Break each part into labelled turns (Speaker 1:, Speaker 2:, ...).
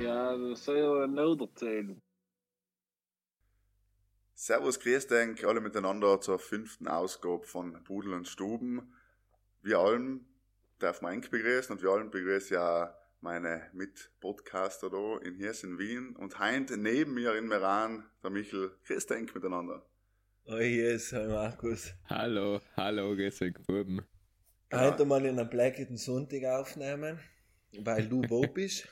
Speaker 1: Ja, das soll ja.
Speaker 2: Servus, grüß denk alle miteinander zur fünften Ausgabe von Pudel und Stuben. Wir allen darf man eng begrüßen und wir allen begrüßen ja meine Mitpodcaster da in Hirs in Wien und heint neben mir in Meran der Michel. Grüß denk miteinander.
Speaker 3: Oh yes, hi Markus.
Speaker 4: Hallo, hallo, grüß euch, Buben.
Speaker 3: Heute mal in einem Blacketen Sonntag aufnehmen, weil du wo bist.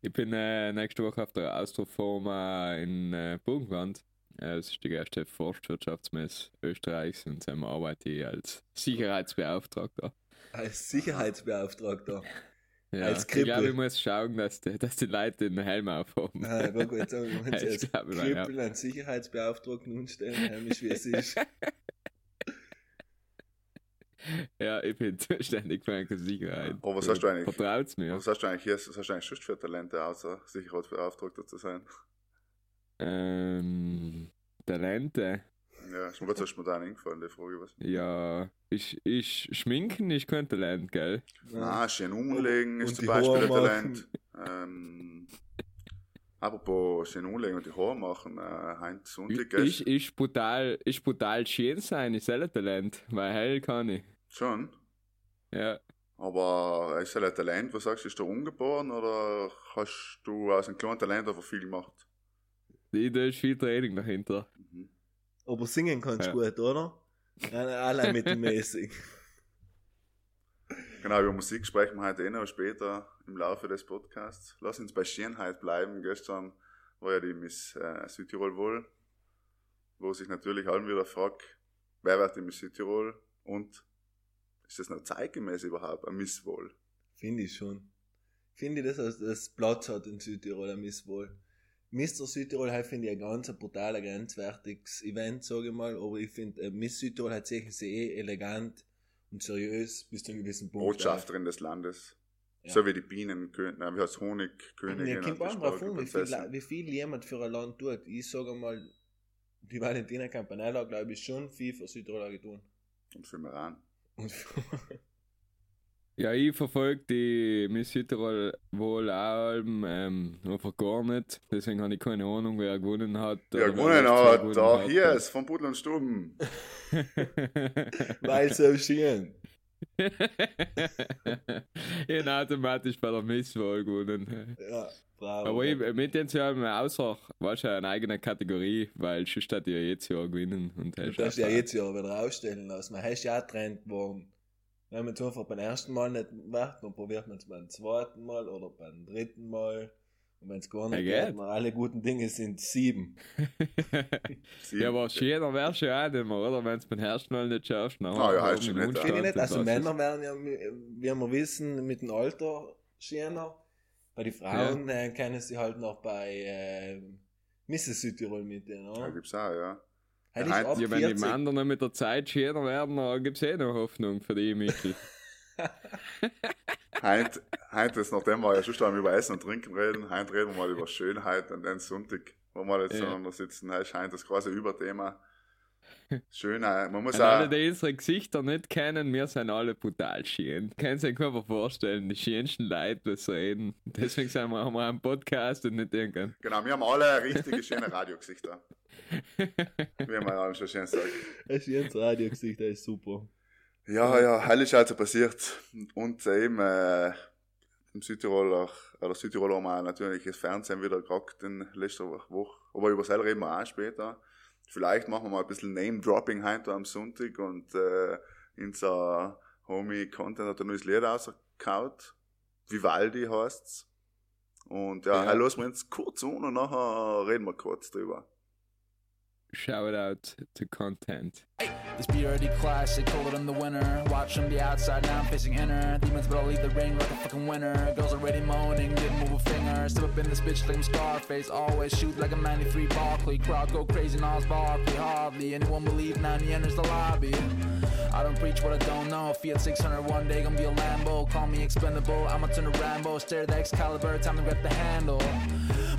Speaker 4: Ich bin äh, nächste Woche auf der Austroforma in äh, Burgenland. Das ist die erste Forstwirtschaftsmesse Österreichs und ähm, arbeite ich als Sicherheitsbeauftragter.
Speaker 3: Als Sicherheitsbeauftragter.
Speaker 4: Ja,
Speaker 3: Als
Speaker 4: ich glaube,
Speaker 3: Krippel.
Speaker 4: ich muss schauen, dass die, dass die Leute den Helm aufhaben.
Speaker 3: Ah, ich wollte sagen,
Speaker 4: Ich
Speaker 3: sie als
Speaker 4: glaube.
Speaker 3: Krippel einen Sicherheitsbeauftragten umstellen, heimisch wie es ist.
Speaker 4: Ja, ich bin zuständig für eine Sicherheit.
Speaker 2: Oh, was hast du eigentlich?
Speaker 4: Vertraut's mir.
Speaker 2: Was hast du eigentlich hier, was hast du eigentlich sonst für Talente, außer Sicherheitsbeauftragter zu sein?
Speaker 4: Ähm, Talente.
Speaker 2: Ja, ist mir gerade so spontan eingefallen, die Frage, was.
Speaker 4: Ja, ich, ich schminken ist kein Talent, gell?
Speaker 2: Ah, schön umlegen ist
Speaker 3: Und
Speaker 2: zum Beispiel ein Talent. Ähm, apropos schön umlegen und die Haare machen, äh, Heinz Sonntag, gell?
Speaker 4: Ich, ich brutal, ich brutal schön sein, ist ein Talent, weil hell kann ich.
Speaker 2: Schon.
Speaker 4: Ja.
Speaker 2: Aber ist das ein Talent, was sagst du, ist du ungeboren oder hast du aus einem kleinen Talent einfach viel gemacht?
Speaker 4: Ich, da ist viel Training dahinter.
Speaker 3: Aber singen kannst du
Speaker 4: Ja.
Speaker 3: gut, oder? Nein, Allein mittelmäßig.
Speaker 2: Genau, über Musik sprechen wir heute eh noch später im Laufe des Podcasts. Lass uns bei Schönheit bleiben. Gestern war ja die Miss äh, Südtirol wohl, wo sich natürlich allen wieder fragt, wer wird die Miss Südtirol und ist das noch zeitgemäß überhaupt, ein Miss wohl?
Speaker 3: Finde ich schon. Finde ich, dass das Platz hat in Südtirol, ein Miss wohl. Mr. Südtirol halt finde ich ein ganz ein brutaler, grenzwertiges Event, sage ich mal, aber ich finde, äh, Miss Südtirol hat sich sehr eh elegant und seriös bis zu einem gewissen Punkt.
Speaker 2: Botschafterin des Landes.
Speaker 3: Ja.
Speaker 2: So wie die Bienenkönigin, nein, wie heißt Honigkönigin?
Speaker 3: Ja, kommt auch drauf an, wie viel, wie viel jemand für ein Land tut. Ich sage mal, die Valentina Campanella, glaube ich, schon viel für Südtirol getan.
Speaker 2: Und für Meran.
Speaker 3: Und
Speaker 4: Ja, ich verfolge die Miss Südtirol wohl auch ähm, einfach gar nicht. Deswegen habe ich keine Ahnung, wer gewonnen hat.
Speaker 2: Ja,
Speaker 4: oder
Speaker 2: gewonnen
Speaker 4: wer
Speaker 2: hat,
Speaker 4: gewonnen
Speaker 2: da
Speaker 4: hat.
Speaker 2: hier ist, von Pudel und Stuben.
Speaker 3: weil so schön.
Speaker 4: ich habe automatisch bei der Miss wohl gewonnen.
Speaker 3: Ja, bravo.
Speaker 4: Aber ich, mit den zwei haben wir außer, war schon eine eigene Kategorie, weil sonst hat ja jetzt Jahr gewinnen. Und
Speaker 3: Du darfst ja jetzt ja wieder ausstellen lassen. Man hast ja auch Trend geworden. Wenn man jetzt einfach beim ersten Mal nicht macht, dann probiert man es beim zweiten Mal oder beim dritten Mal. Und wenn es gar nicht
Speaker 4: Ja,
Speaker 3: geht, alle guten Dinge sind sieben.
Speaker 2: Sie-
Speaker 4: Ja, aber schöner wäre schon auch nicht mehr, oder? Wenn es beim ersten Mal nicht schaffst. Dann
Speaker 2: Ah, ja,
Speaker 4: haben wir
Speaker 2: halt schon nicht,
Speaker 3: ich nicht. Also Männer werden ja, wie wir wissen, mit dem Alter schöner. Bei den Frauen äh, kennen sie halt noch bei äh, Mrs. Südtirol mit denen,
Speaker 2: Ja, gibt's auch, ja.
Speaker 3: Halt
Speaker 2: Ja,
Speaker 3: ist ab
Speaker 4: Ja, wenn die
Speaker 3: 40.
Speaker 4: Männer noch mit der Zeit schöner werden, dann gibt es eh noch Hoffnung für die, Michel.
Speaker 2: Heint, heint ist, nachdem wir ja schon schon über Essen und Trinken reden, heint reden wir mal über Schönheit und den Sonntag, wo wir jetzt
Speaker 4: Ja.
Speaker 2: zueinander sitzen. Heint scheint das große Überthema. Schönheit, man muss
Speaker 4: An alle,
Speaker 2: auch,
Speaker 4: die unsere Gesichter nicht kennen, wir sind alle brutal schön. Können Sie sich einfach vorstellen, die schönsten Leute, die so reden. Deswegen sind wir, haben wir einen Podcast und nicht irgendein.
Speaker 2: genau, wir haben alle richtige schöne Radiogesichter. Wie man alle schon schön sagt.
Speaker 3: Ein schönes Radiogesicht, das ist super.
Speaker 2: Ja, ja, hell ist also passiert. Und eben, äh, im Südtiroler, oder Südtiroler haben wir natürlich das Fernsehen wieder gerockt in letzter Woche. Aber über das reden wir auch später. Vielleicht machen wir mal ein bisschen Name-Dropping heute am Sonntag und, äh, unser Homie Content hat ein neues Lied rausgekaut. Vivaldi heißt's. Und ja,
Speaker 4: Ja.
Speaker 2: ja. lassen wir uns kurz an und nachher reden wir kurz drüber.
Speaker 4: Shoutout to Content.
Speaker 5: This beer already classic, colder in the winter. Watch from the outside, now I'm facing inner. Demons, but I'll leave the ring like a fucking winner. Girls already moaning, didn't move a finger. Step up in this bitch like I'm Scarface. Always shoot like a 93 Barkley. Crowd go crazy, Nas Barkley. Hardly anyone believe now he enters the lobby. I don't preach what I don't know. Fiat 600 one day gonna be a Lambo. Call me expendable. I'ma turn to Rambo. Stare at the Excalibur, time to grab the handle.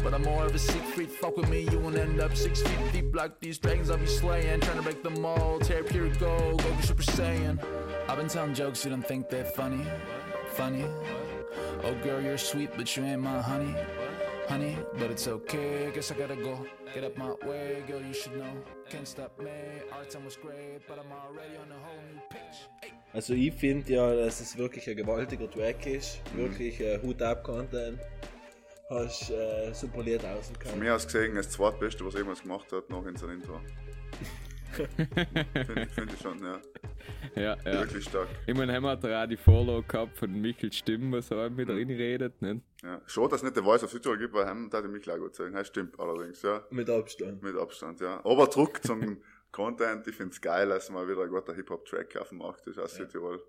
Speaker 5: But I'm more of a Siegfried. Fuck with me, you won't end up six feet deep like these dragons I'll be slaying. Trying to break the mold, tear pure gold, go Super Saiyan. I've been telling jokes, you don't think they're funny, funny. Oh girl, you're sweet, but you ain't my honey, honey. But it's okay, guess I gotta go. Get up my way, girl, you should know. Can't stop me. Our time was great, but I'm already on a whole new pitch. Hey.
Speaker 3: Also ich finde ja, dass es wirklich ein gewaltiger Track ist. Wirklich äh, Hut ab Content. Hast äh, super Lied
Speaker 2: Von
Speaker 3: rausgekommen.
Speaker 2: mir aus gesehen, das zweitbeste, was jemals gemacht hat, nach in seinem Intro. Finde find ich schon, ja.
Speaker 4: Ja, ja.
Speaker 2: Wirklich stark.
Speaker 4: Ich meine, haben wir da die Follow gehabt von Michael Stimm, was er mit drin redet, ne?
Speaker 2: Ja. Schon, dass es nicht der Voice of Südtirol gibt, weil hem da mich auch gut sagen. Das stimmt allerdings, ja.
Speaker 3: Mit Abstand.
Speaker 2: Mit Abstand, ja. Aber zurück zum Content. Ich finde es geil, dass mal wieder ein guter Hip-Hop-Track auf dem Markt ist aus Südtirol.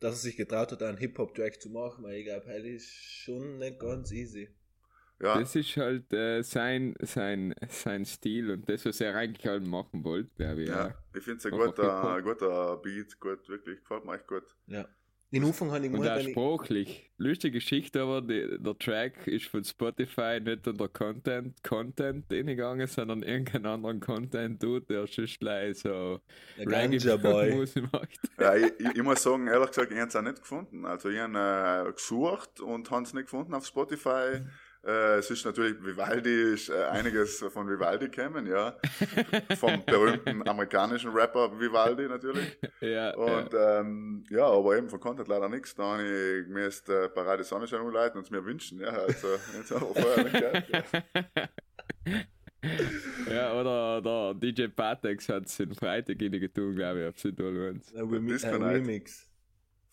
Speaker 3: Dass er sich getraut hat, einen Hip-Hop-Track zu machen, weil ich glaube, heute ist schon nicht ganz easy.
Speaker 2: Ja,
Speaker 4: Das ist halt äh, sein, sein, sein Stil und das, was er eigentlich halt machen wollte, glaube ich.
Speaker 2: ja.
Speaker 4: Ja.
Speaker 2: Ich finde es ein guter, guter Beat, gut, wirklich. Gefällt mir echt gut.
Speaker 3: Ja. Den Anfang habe ich
Speaker 4: Und
Speaker 3: gemacht,
Speaker 4: auch sprachlich. Lustige Geschichte, aber die, der Track ist von Spotify nicht unter Content, Content hingegangen, sondern irgendeinen anderen Content tut, der schon gleich so
Speaker 3: der Ganja Boy.
Speaker 4: Musik macht.
Speaker 2: Ja, ich, ich, ich muss sagen, ehrlich gesagt, ich habe es auch nicht gefunden. Also ich habe äh, gesucht und habe es nicht gefunden auf Spotify. Äh, es ist natürlich, Vivaldi ist äh, einiges von Vivaldi kennen, ja. Vom berühmten amerikanischen Rapper Vivaldi natürlich.
Speaker 4: Ja,
Speaker 2: Und ähm, ja, aber eben von Content leider nichts. Da habe ich mir jetzt äh, Parade Sonnenschein umleiten und es mir wünschen. Ja, also jetzt haben wir vorher nicht gehabt. Ja.
Speaker 4: ja, oder der DJ Patex hat es den Freitag in getan, glaube ich, auf Südolwens.
Speaker 3: Ein,
Speaker 2: ich.
Speaker 3: Remix.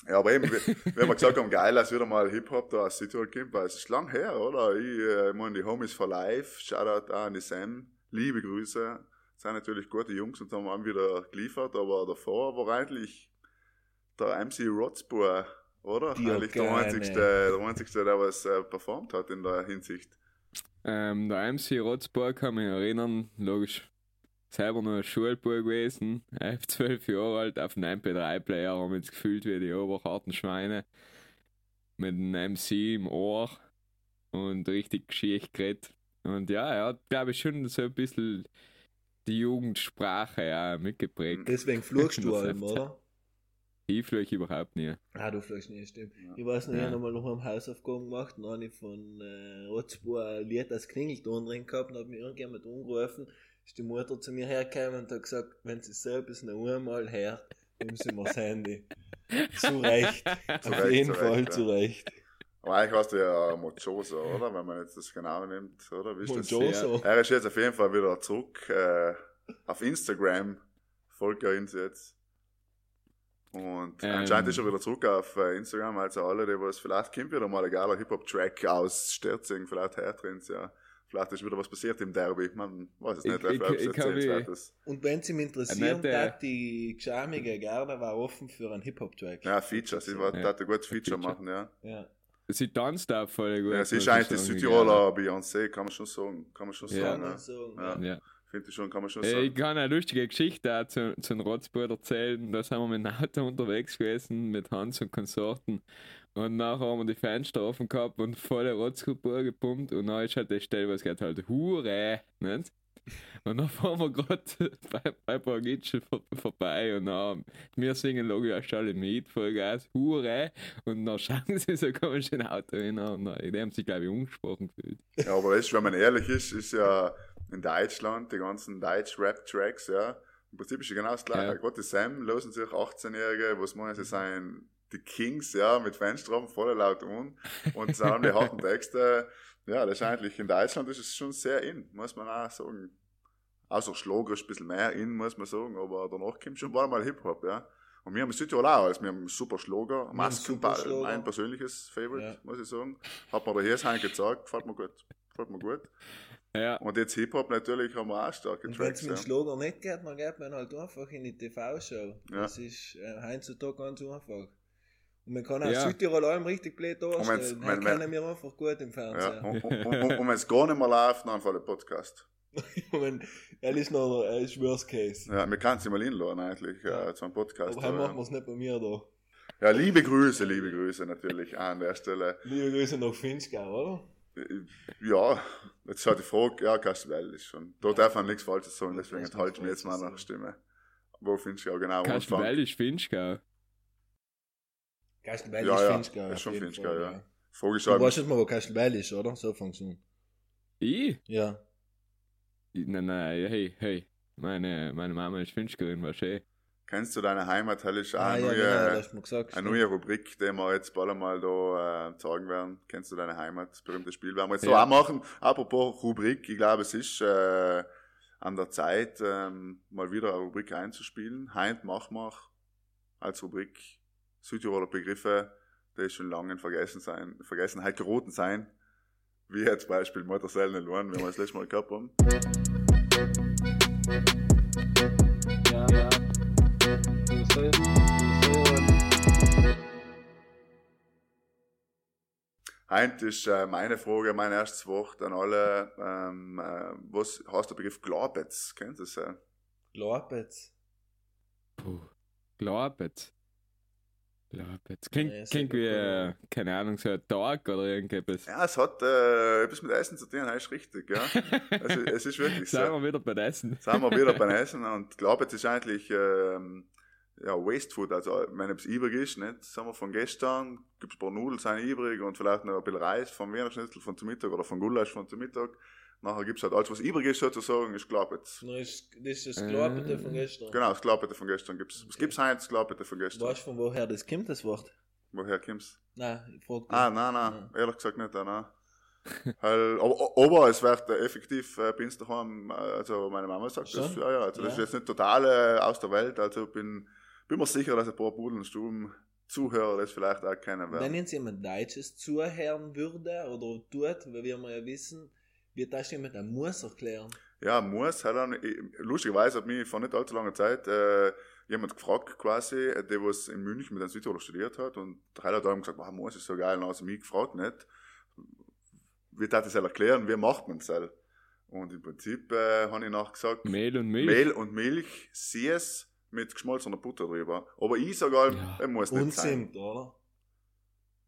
Speaker 2: Ja, aber eben, wenn wir gesagt haben, geil, dass wieder mal Hip-Hop da aus Südtirol kommt, weil es ist lang her, oder? Ich, äh, ich meine, die Homies for Life, Shoutout auch an die Sam, liebe Grüße. Sind natürlich gute Jungs und haben auch wieder geliefert, aber davor war eigentlich der MC Rotzboer, oder?
Speaker 3: Die
Speaker 2: eigentlich der einzigste, der einzigste, der was äh, performt hat in der Hinsicht.
Speaker 4: Ähm, der MC Rotzburg kann mich erinnern, logisch, selber noch ein Schulbub gewesen, elf, zwölf Jahre alt, auf einem MP3-Player, haben uns gefühlt wie die oberharten Schweine, mit einem MC im Ohr und richtig Geschichte geredet. Und ja, er hat, glaube ich, schon so ein bisschen die Jugendsprache ja, mitgeprägt.
Speaker 3: Deswegen flugst du allem, oder?
Speaker 4: Ich fliege überhaupt nie.
Speaker 3: Ah, du flugst nicht, stimmt. Ich weiß noch, ich
Speaker 4: Ja.
Speaker 3: habe nochmal noch am Hausaufgaben gemacht und habe ich von äh, Rotzbohr ein Lied als Klingelton drin gehabt und hat mir irgendjemand angerufen. Ist die Mutter zu mir hergekommen und hat gesagt, wenn sie selbst noch einmal hört, nehmen sie mir das Handy. Zu Recht.
Speaker 2: Zu
Speaker 3: Auf
Speaker 2: Recht,
Speaker 3: jeden
Speaker 2: zu
Speaker 3: Fall
Speaker 2: Recht,
Speaker 3: zu
Speaker 2: ja.
Speaker 3: Recht.
Speaker 2: Aber eigentlich warst du ja Mochosa, oder? Wenn man jetzt das genau nimmt, oder? Wie ist das?
Speaker 3: Monjoso.
Speaker 2: Er ist jetzt auf jeden Fall wieder zurück äh, auf Instagram. Folgt ja uns jetzt. Und
Speaker 4: Ähm.
Speaker 2: anscheinend ist er wieder zurück auf äh, Instagram. Also alle, die was vielleicht kommt wieder mal ein geiler Hip-Hop-Track aus Sterzing, vielleicht hört ja. Vielleicht ist wieder was passiert im Derby. Man weiß es
Speaker 4: Ich-
Speaker 2: nicht,
Speaker 4: ich- ich kann mich-
Speaker 2: erzählenswertes.
Speaker 3: Und wenn sie mich interessieren, hat die geschamige Garde war offen für einen Hip-Hop-Track.
Speaker 2: Ja, Feature. Sie war,
Speaker 4: Ja.
Speaker 2: ein gutes Feature,
Speaker 4: Feature.
Speaker 2: machen, ja.
Speaker 3: Ja.
Speaker 4: Sie tanzt auch voll gut.
Speaker 2: Ja, sie ist
Speaker 4: ich
Speaker 2: eigentlich die
Speaker 4: sagen,
Speaker 2: Südtiroler Beyoncé, kann man schon sagen. Kann man schon
Speaker 4: Ja.
Speaker 2: sagen, ja.
Speaker 3: sagen,
Speaker 2: Ja.
Speaker 3: ja.
Speaker 4: Ja.
Speaker 2: Finde ich schon, kann man schon
Speaker 4: Äh, Ich
Speaker 2: sagen.
Speaker 4: kann eine lustige Geschichte auch zu, zu den Rotzburg erzählen. Da sind wir mit dem Auto unterwegs gewesen, mit Hans und Konsorten. Und nachher haben wir die Fenster offen gehabt und volle Rotzburg gepumpt. Und dann ist halt die Stelle, was geht halt Hure, nicht? Und dann fahren wir gerade bei, bei Borgitschen vor, vorbei und dann, wir singen logisch alle mit, Vollgas, Hure. Und dann schauen sie so komisch in ein Auto hin und dann, die haben sich, glaube ich, umgesprochen gefühlt.
Speaker 2: Ja, aber weißt, wenn man ehrlich ist, ist ja in Deutschland die ganzen Deutsch-Rap-Tracks, ja, im Prinzip ist ja genau das gleiche.
Speaker 4: Ja.
Speaker 2: Gerade Sam losen sich 18-Jährige, was meinen sie sein, die Kings, ja, mit Fenster voll laut um und sagen die harten Texte. Ja, das ist eigentlich in Deutschland ist es schon sehr in, muss man auch sagen. Außer Schlager ist ein bisschen mehr in, muss man sagen, aber danach kommt schon bald mal Hip-Hop, ja. Und wir haben in Südtirol auch alles. Wir haben super Schlager, Maskenball, mein persönliches Favorite,
Speaker 3: Ja.
Speaker 2: muss ich sagen. Hat mir der Hirsheim gezeigt, gefällt mir gut. Gefällt mir gut.
Speaker 4: Ja,
Speaker 2: Und jetzt Hip-Hop natürlich haben wir auch starke
Speaker 3: Und wenn es
Speaker 2: Tracks.
Speaker 3: mit dem
Speaker 2: Ja.
Speaker 3: Schlager nicht geht, dann geht man halt einfach in die TV-Show.
Speaker 2: Ja.
Speaker 3: Das ist äh, heutzutage ganz einfach. Und man kann auch
Speaker 4: Ja.
Speaker 3: Südtirol allem richtig blöd darstellen. Den
Speaker 2: wenn-
Speaker 3: kennen wir einfach gut im Fernsehen.
Speaker 2: Ja. Und, und, und, und wenn es gar nicht mehr läuft, dann einfach der Podcast.
Speaker 3: er ist noch er ist Worst Case.
Speaker 2: Ja, wir können es mal hinladen eigentlich,
Speaker 3: Ja.
Speaker 2: äh, zu einem Podcast.
Speaker 3: Aber
Speaker 2: aber-
Speaker 3: machen wir es nicht bei mir da.
Speaker 2: Ja, liebe Grüße, liebe Grüße natürlich an der Stelle.
Speaker 3: Liebe Grüße nach Finchgau, oder?
Speaker 2: Ja, jetzt hat die Frage, ja, Kastelwell ist schon. Da darf man nichts Falsches sagen, deswegen enthalte ich mir jetzt nach Stimme. Wo findest du ja genau
Speaker 4: Kastelbell ist Finchgau.
Speaker 3: Kastelbell
Speaker 2: Ja,
Speaker 3: ist
Speaker 2: ja,
Speaker 3: Finchgau.
Speaker 2: ist schon
Speaker 3: Fall,
Speaker 2: ja. Frage ist
Speaker 3: Du weißt jetzt mal, wo Kastelbell ist, oder? So fängst du an.
Speaker 4: Ich?
Speaker 3: Ja.
Speaker 4: Nein, nein, hey, hey. Meine, meine Mama ist Finchgauerin, war schön.
Speaker 2: kennst du deine Heimat? Das ist auch
Speaker 3: Ah,
Speaker 2: eine,
Speaker 3: ja,
Speaker 2: neue,
Speaker 3: genau, gesagt.
Speaker 2: eine neue Rubrik, die wir jetzt bald einmal da äh, zeigen werden. Kennst du deine Heimat? Das berühmte Spiel werden wir jetzt so
Speaker 4: Ja.
Speaker 2: auch machen. Apropos Rubrik, ich glaube, es ist äh, an der Zeit, ähm, mal wieder eine Rubrik einzuspielen. Heint machen wir als Rubrik Südtiroler Begriffe, die schon lange in Vergessen sein, Vergessenheit geraten sein. Wie jetzt Beispiel Motorsellen Luan, wie wir das letzte Mal gehabt haben.
Speaker 1: Ja, ja.
Speaker 2: Heint ist äh, meine Frage, mein erstes Wort an alle. Ähm, äh, was heißt der Begriff Glabetz? Kennt ihr das? Äh?
Speaker 3: Glabetz.
Speaker 4: Glabetz. Klingt,
Speaker 3: ist
Speaker 4: klingt
Speaker 3: ja
Speaker 4: wie, äh, keine Ahnung, so ein Tag oder irgendetwas.
Speaker 2: Ja, es hat äh, etwas mit Essen zu tun, das ist richtig, ja. Es, ist- es ist wirklich so.
Speaker 4: Sind wir wieder bei Essen.
Speaker 2: Sind wir wieder beim Essen und Glabetz ist eigentlich ähm, ja, Waste Food, also wenn etwas übrig ist, nicht? Sagen wir von gestern, gibt es ein paar Nudeln sind übrig und vielleicht noch ein bisschen Reis vom Wiener Schnitzel von zum Mittag oder von Gulasch von zum Mittag. Nachher gibt es halt alles, was übrig ist sozusagen, ist Glabetz.
Speaker 3: Das ist, das ist das Glabete von gestern.
Speaker 2: Genau, das Glabete von gestern gibt's. Was gibt's heute? Das Glabete von gestern.
Speaker 3: Weißt du, von woher das kommt, das Wort?
Speaker 2: Woher kommt's?
Speaker 3: Nein, ich frag dich.
Speaker 2: Ah, nein, nein, ehrlich gesagt nicht, nein, nein. Weil, aber, aber es wird äh, effektiv äh, bei uns daheim, äh, also meine Mama sagt das,
Speaker 3: Schon?
Speaker 2: ja, ja, also das ist
Speaker 3: Ja.
Speaker 2: jetzt nicht total äh, aus der Welt, also bin, bin mir sicher, dass ein paar Budelstuben Zuhörer das vielleicht auch kennen
Speaker 3: Wenn
Speaker 2: werden.
Speaker 3: jetzt jemand Deutsches zuhören würde oder tut, weil wir mal ja wissen, wird das jemand ein Muss erklären.
Speaker 2: Ja, muss, hat dann, ich- lustigerweise hat mich vor nicht allzu langer Zeit äh, jemand gefragt quasi, äh, der was in München mit einem Südtiroler studiert hat und der hat dann gesagt, wow, muss ist so geil, und dann hat mich gefragt nicht, wie darf ich das erklären, wie macht man das? Und im Prinzip äh, habe ich nachher gesagt,
Speaker 4: Mehl und Milch.
Speaker 2: Mehl und Milch, Sies mit geschmolzener Butter drüber. Aber ich sage halt,
Speaker 4: Ja.
Speaker 2: er muss nicht
Speaker 3: Und
Speaker 2: sein.
Speaker 3: Oder?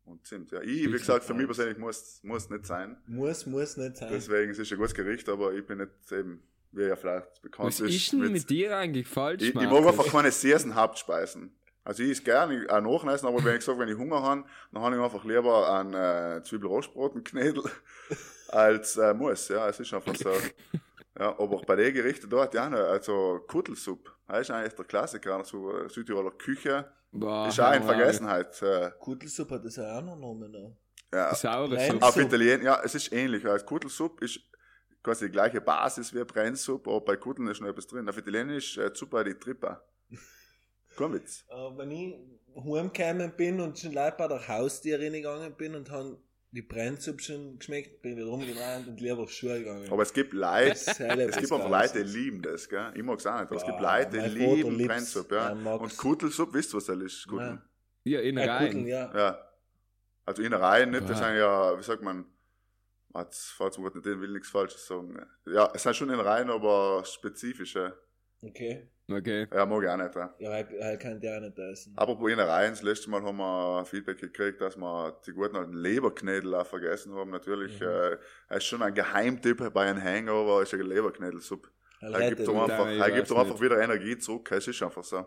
Speaker 2: Und Zimt, ja. Ich, wie gesagt, für mich persönlich muss, muss nicht sein.
Speaker 3: Muss, muss nicht sein.
Speaker 2: Deswegen es ist ein gutes Gericht, aber ich bin nicht eben, wie ja vielleicht bekannt
Speaker 4: Was ist denn mit dir eigentlich falsch,
Speaker 2: ich, ich mag einfach keine Sersen Hauptspeisen. Also ich esse gerne auch nachnessen, aber wenn ich sage, wenn ich Hunger habe, dann habe ich einfach lieber einen äh, Zwiebel-Rostbratenknädel als äh, Muss. Ja, es ist einfach so. Ja, aber bei den Gerichten dort, ja, ne, also Kuttelsuppe, das ist eigentlich der Klassiker aus der Südtiroler Küche.
Speaker 4: Boah,
Speaker 2: ist auch in Vergessenheit. Äh,
Speaker 3: Kuttelsuppe hat das ja auch noch Namen. Ne?
Speaker 2: ja.
Speaker 4: Saure. Suppe.
Speaker 2: Auf. Italien, ja, es ist ähnlich. Also Kuttelsuppe ist quasi die gleiche Basis wie Brennsuppe, aber bei Kutteln ist noch etwas drin. Auf Italienisch äh, Zuppa di Trippa. Kein Witz.
Speaker 3: Äh, wenn ich heimgekommen bin und schon live bei der Haustierin gegangen bin und haben die Brennsuppe schon geschmeckt, bin ich wieder rumgerannt und lieber auf Schuhe gegangen.
Speaker 2: Aber es gibt Leute, es gibt einfach. Leute, die lieben das, gell? Ich mag's auch nicht, aber es gibt Leute, die lieben. Brennsuppe, ja. Und Kuttelsuppe, wisst ihr, was das ist? Kutteln?
Speaker 4: Ja, in
Speaker 3: Kutteln,
Speaker 4: rein.
Speaker 3: ja.
Speaker 2: Ja. Also Innereien nicht, das sind ja, wie sagt man, fällt mir gerade nicht, will nichts Falsches sagen. Ja, es sind schon Innereien, aber spezifische.
Speaker 3: Okay.
Speaker 4: Okay.
Speaker 2: Ja, mag ich auch nicht, ja.
Speaker 3: Ja, halt, halt kann der auch nicht essen.
Speaker 2: Apropos Innereien, das letzte Mal haben wir Feedback gekriegt, dass wir die guten alten Leberknädel auch vergessen haben. Natürlich,
Speaker 3: Mhm.
Speaker 2: äh, er ist schon ein Geheimtipp bei einem Hangover, ist eine Leberknädelsuppe. Er gibt doch
Speaker 3: mich.
Speaker 2: einfach,
Speaker 4: ich
Speaker 2: er gibt doch einfach wieder Energie zurück, es ist einfach so.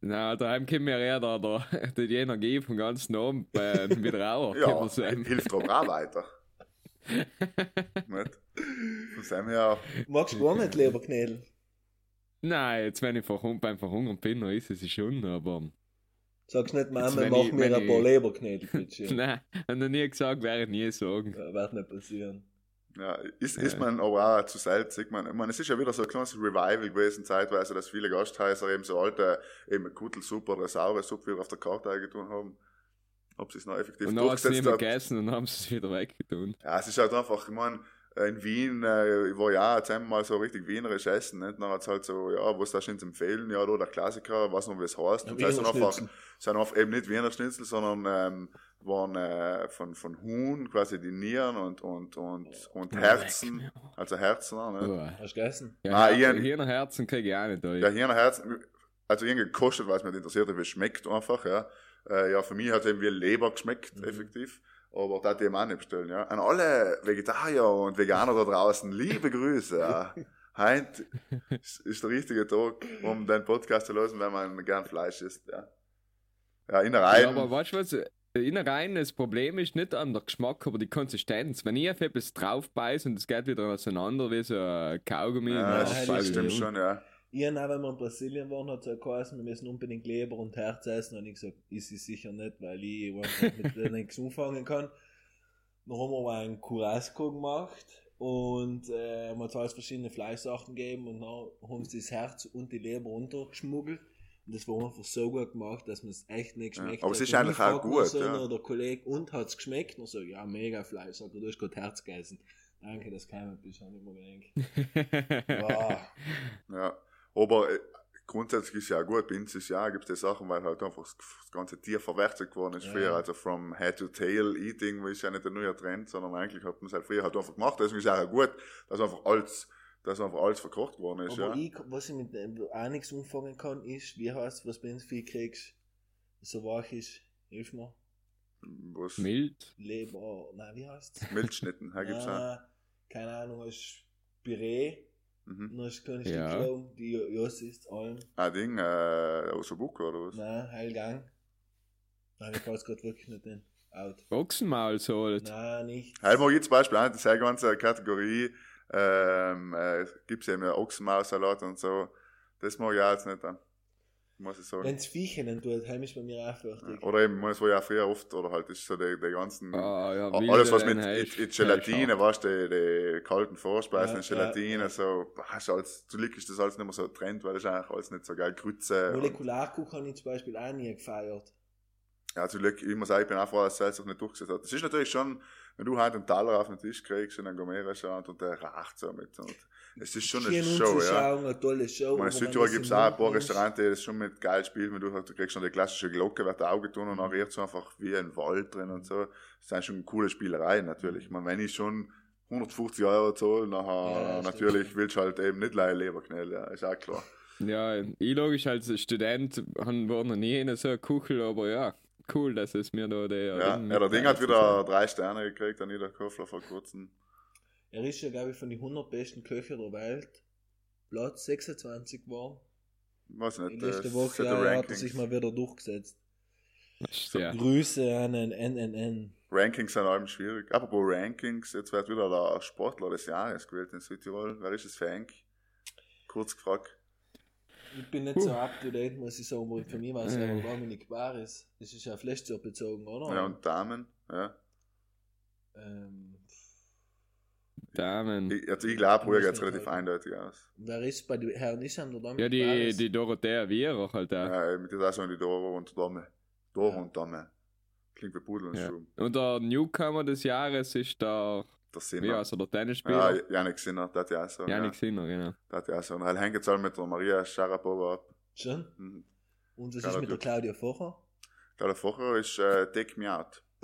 Speaker 4: Na, daheim kommt mir eher der, der die Energie vom ganzen Abend äh, wieder auch.
Speaker 2: Ja, hilft aber auch weiter. nicht? Von dem her,
Speaker 3: Magst du gar nicht Leberknädel?
Speaker 4: Nein, jetzt wenn ich verhung, beim Verhungern bin, dann ist es schon, aber
Speaker 3: Sagst nicht, Mama, mach
Speaker 4: ich-
Speaker 3: mir ein paar Leberknädel, bitte.
Speaker 4: nein, hab noch nie gesagt, werde ich nie sagen.
Speaker 3: Ja, Wird nicht passieren.
Speaker 2: ja, ist, ist
Speaker 4: Ja.
Speaker 2: man aber auch zu selten. Ich meine, ich meine, es ist ja wieder so ein kleines Revival gewesen, zeitweise, dass viele Gasthäuser eben so alte, eben Kuttelsuppe oder saure Suppe wieder auf der Karte eingetan haben. Ob sie es noch effektiv
Speaker 4: Und dann hast du
Speaker 2: durchgesetzt
Speaker 4: nicht
Speaker 2: hat.
Speaker 4: gegessen und dann haben sie es wieder weggetan.
Speaker 2: Ja, es ist halt einfach, ich meine, in Wien, äh, ich war ja jetzt einmal so richtig wienerisch essen, nicht? Dann hat's halt so, ja, was da schon empfehlen, ja, da der Klassiker, weiß noch, wie es heißt.
Speaker 3: Ja,
Speaker 2: Und das sind einfach,
Speaker 3: Schnitzel.
Speaker 2: sind einfach eben nicht Wiener Schnitzel, sondern, ähm, waren, äh, von, von Huhn, quasi die Nieren und, und, und, und Herzen, also Herzen, ne?
Speaker 3: Hast du gegessen?
Speaker 4: Ja,
Speaker 2: Ah,
Speaker 4: Her
Speaker 2: ich-
Speaker 4: hier noch Herzen krieg ich auch nicht durch.
Speaker 2: Ja, Hirnherzen, also irgendwie gekostet, weil es mich nicht interessiert hat, wie es schmeckt einfach, ja. Äh, ja, für mich hat es eben wie Leber geschmeckt,
Speaker 3: Mhm.
Speaker 2: effektiv. Aber da die auch nicht bestellen, ja. An alle Vegetarier und Veganer da draußen, liebe Grüße, ja. Heint ist, der richtige Tag, um den Podcast zu lösen, wenn man gern Fleisch isst, ja. Ja, Innereien.
Speaker 4: Ja, aber weißt du was? Innereien, das Problem ist nicht an der Geschmack, aber die Konsistenz. Wenn ich auf etwas drauf beiße und es geht wieder auseinander wie so ein Kaugummi,
Speaker 2: ja,
Speaker 3: das stimmt
Speaker 2: schon, ja.
Speaker 3: Ich auch, wenn wir in Brasilien waren, hat es auch geheißen, wir müssen unbedingt Leber und Herz essen. Und ich gesagt, ist es sicher nicht, weil ich einfach mit denen nichts anfangen kann. Dann haben wir aber einen Curasco gemacht und äh, haben uns alles verschiedene Fleischsachen gegeben und dann haben sie das Herz und die Leber untergeschmuggelt. Und das war einfach so gut gemacht, dass man es echt nicht
Speaker 2: Ja,
Speaker 3: geschmeckt
Speaker 2: aber es ist
Speaker 3: Und
Speaker 2: eigentlich
Speaker 3: ich
Speaker 2: auch gut,
Speaker 3: So
Speaker 2: ja.
Speaker 3: der Kollege, und hat es geschmeckt? Und so, ja, mega Fleisch. Sagt er, du hast gerade Herz gegessen. Danke, dass du gekommen bist, habe ich mir gedacht. Wow.
Speaker 2: Ja, aber äh, grundsätzlich ist ja auch gut, bei uns ist ja, gibt es Sachen, weil halt einfach das, ganze Tier verwertet geworden ist
Speaker 3: Ja.
Speaker 2: früher, also from head to tail eating, ist ja nicht ein neuer Trend, sondern eigentlich hat man es halt früher halt einfach gemacht, deswegen ist es auch gut, dass einfach alles, dass einfach alles verkocht geworden ist,
Speaker 3: Aber
Speaker 2: ja.
Speaker 3: ich, was ich mit dem auch nichts anfangen kann, ist, wie heißt was bei uns viel kriegst, so weich ist, hilf mir,
Speaker 2: Was,
Speaker 4: Mild.
Speaker 3: Leber, nein, wie heißt's?
Speaker 2: Milchschnitten, ja, gibt's auch.
Speaker 3: Nein, keine Ahnung, hast Püree,
Speaker 2: Mhm.
Speaker 3: du kleine
Speaker 4: Ja.
Speaker 3: Stückchen, die Jos ist, allem,
Speaker 2: Ah, Ding, äh, Ossobuco oder was?
Speaker 3: nein, Heilgang. Nein, ich weiß gerade wirklich nicht den. Out.
Speaker 4: Ochsenmaul so.
Speaker 3: Nein, nicht.
Speaker 2: Halt mal jetzt zum Beispiel an, diese ganze Kategorie, ähm, äh, gibt's eben ja Ochsenmaussalat und so, das mag ich auch jetzt nicht an, muss ich sagen.
Speaker 3: Wenn es Viecher nicht tut, heim ist bei mir auch fertig.
Speaker 2: Oder eben, es war ja früher oft, oder halt, das ist so die, die ganzen,
Speaker 4: Ah, ja,
Speaker 2: Alles, was mit
Speaker 4: hast,
Speaker 2: in Gelatine,
Speaker 4: hast
Speaker 2: weißt du, die, die kalten Vorspeisen,
Speaker 3: Ja,
Speaker 2: in Gelatine,
Speaker 3: ja, ja.
Speaker 2: so, boah, ist alles, zu lieb ist das alles nicht mehr so Trend, weil das ist eigentlich alles nicht so geil. Grütze.
Speaker 3: Molekularkuchen habe ich zum Beispiel auch nie gefeiert.
Speaker 2: Ja, zu lieb, ich muss sagen, ich bin auch froh, dass es sich nicht durchgesetzt hat. Das ist natürlich schon, wenn du halt einen Taler auf den Tisch kriegst in einem Gourmet-Restaurant und der racht so mit. Und es ist schon eine Show, ja.
Speaker 3: eine tolle Show.
Speaker 2: Ich meine, in Südtirol gibt es auch ein paar Restaurants, die das schon mit geil spielen, wenn du, halt- du kriegst schon die klassische Glocke, wird da Auge tun und dann riecht es einfach wie ein Wald drin und so. Das sind schon coole Spielereien natürlich. Ich meine, wenn ich schon 150 Euro zahle, nachher
Speaker 3: Ja,
Speaker 2: natürlich willst du halt eben nicht leider Leberknell, ja, ist auch klar.
Speaker 4: Ja, ich logisch als Student war noch nie in so einer Kuchel, aber ja, cool, dass es mir da der
Speaker 2: Ja,
Speaker 4: Ring
Speaker 2: ja der Ding hat wieder drei Sterne gekriegt, an jeder vor kurzem.
Speaker 3: Er ist ja, glaube ich, von den 100 besten Köchen der Welt Platz 26 geworden.
Speaker 2: Weiß
Speaker 3: In
Speaker 2: nicht,
Speaker 3: letzter
Speaker 2: äh,
Speaker 3: Woche ja, hat er sich mal wieder durchgesetzt.
Speaker 4: sehr.
Speaker 3: Grüße an den NNN.
Speaker 2: Rankings sind allem schwierig. Apropos Rankings, jetzt wird wieder der Sportler des Jahres gewählt in Südtirol. Wer ist es Henk? Kurz gefragt.
Speaker 3: Ich bin nicht so up to date, muss ich sagen, aber für mich war es ja. Dominik Baris. Das ist ja auf Fleischjob bezogen, oder?
Speaker 2: Ja, und Damen, ja.
Speaker 3: ähm,
Speaker 4: Damen.
Speaker 2: Ich, also ich glaube, Ruhe geht
Speaker 3: man
Speaker 2: relativ
Speaker 3: halt-
Speaker 2: eindeutig aus.
Speaker 3: wer ist bei den Herren ist an der Dominik
Speaker 4: Ja, die,
Speaker 3: Baris?
Speaker 4: die Dorothea Wierer halt auch.
Speaker 2: Ja, mit der Saison die Doro und Dame. Doro
Speaker 3: Ja.
Speaker 2: und Dame. Klingt wie Pudel und
Speaker 4: Ja.
Speaker 2: Schuh.
Speaker 4: Und der Newcomer des Jahres ist der, Wie
Speaker 2: Sinner.
Speaker 4: heißt er, der
Speaker 2: Ja,
Speaker 4: Tennisspieler?
Speaker 2: Janik Sinner, das hat ja auch so.
Speaker 4: Janik
Speaker 2: Ja,
Speaker 4: Sinner, genau.
Speaker 2: das hat ja auch so. Und halt hängt jetzt alle mit der Maria Sharapova ab.
Speaker 3: Schon?
Speaker 2: Mhm.
Speaker 3: Und was
Speaker 2: Ja,
Speaker 3: ist mit der. Claudia Focher?
Speaker 2: Der vorher ist äh, Take Me Out.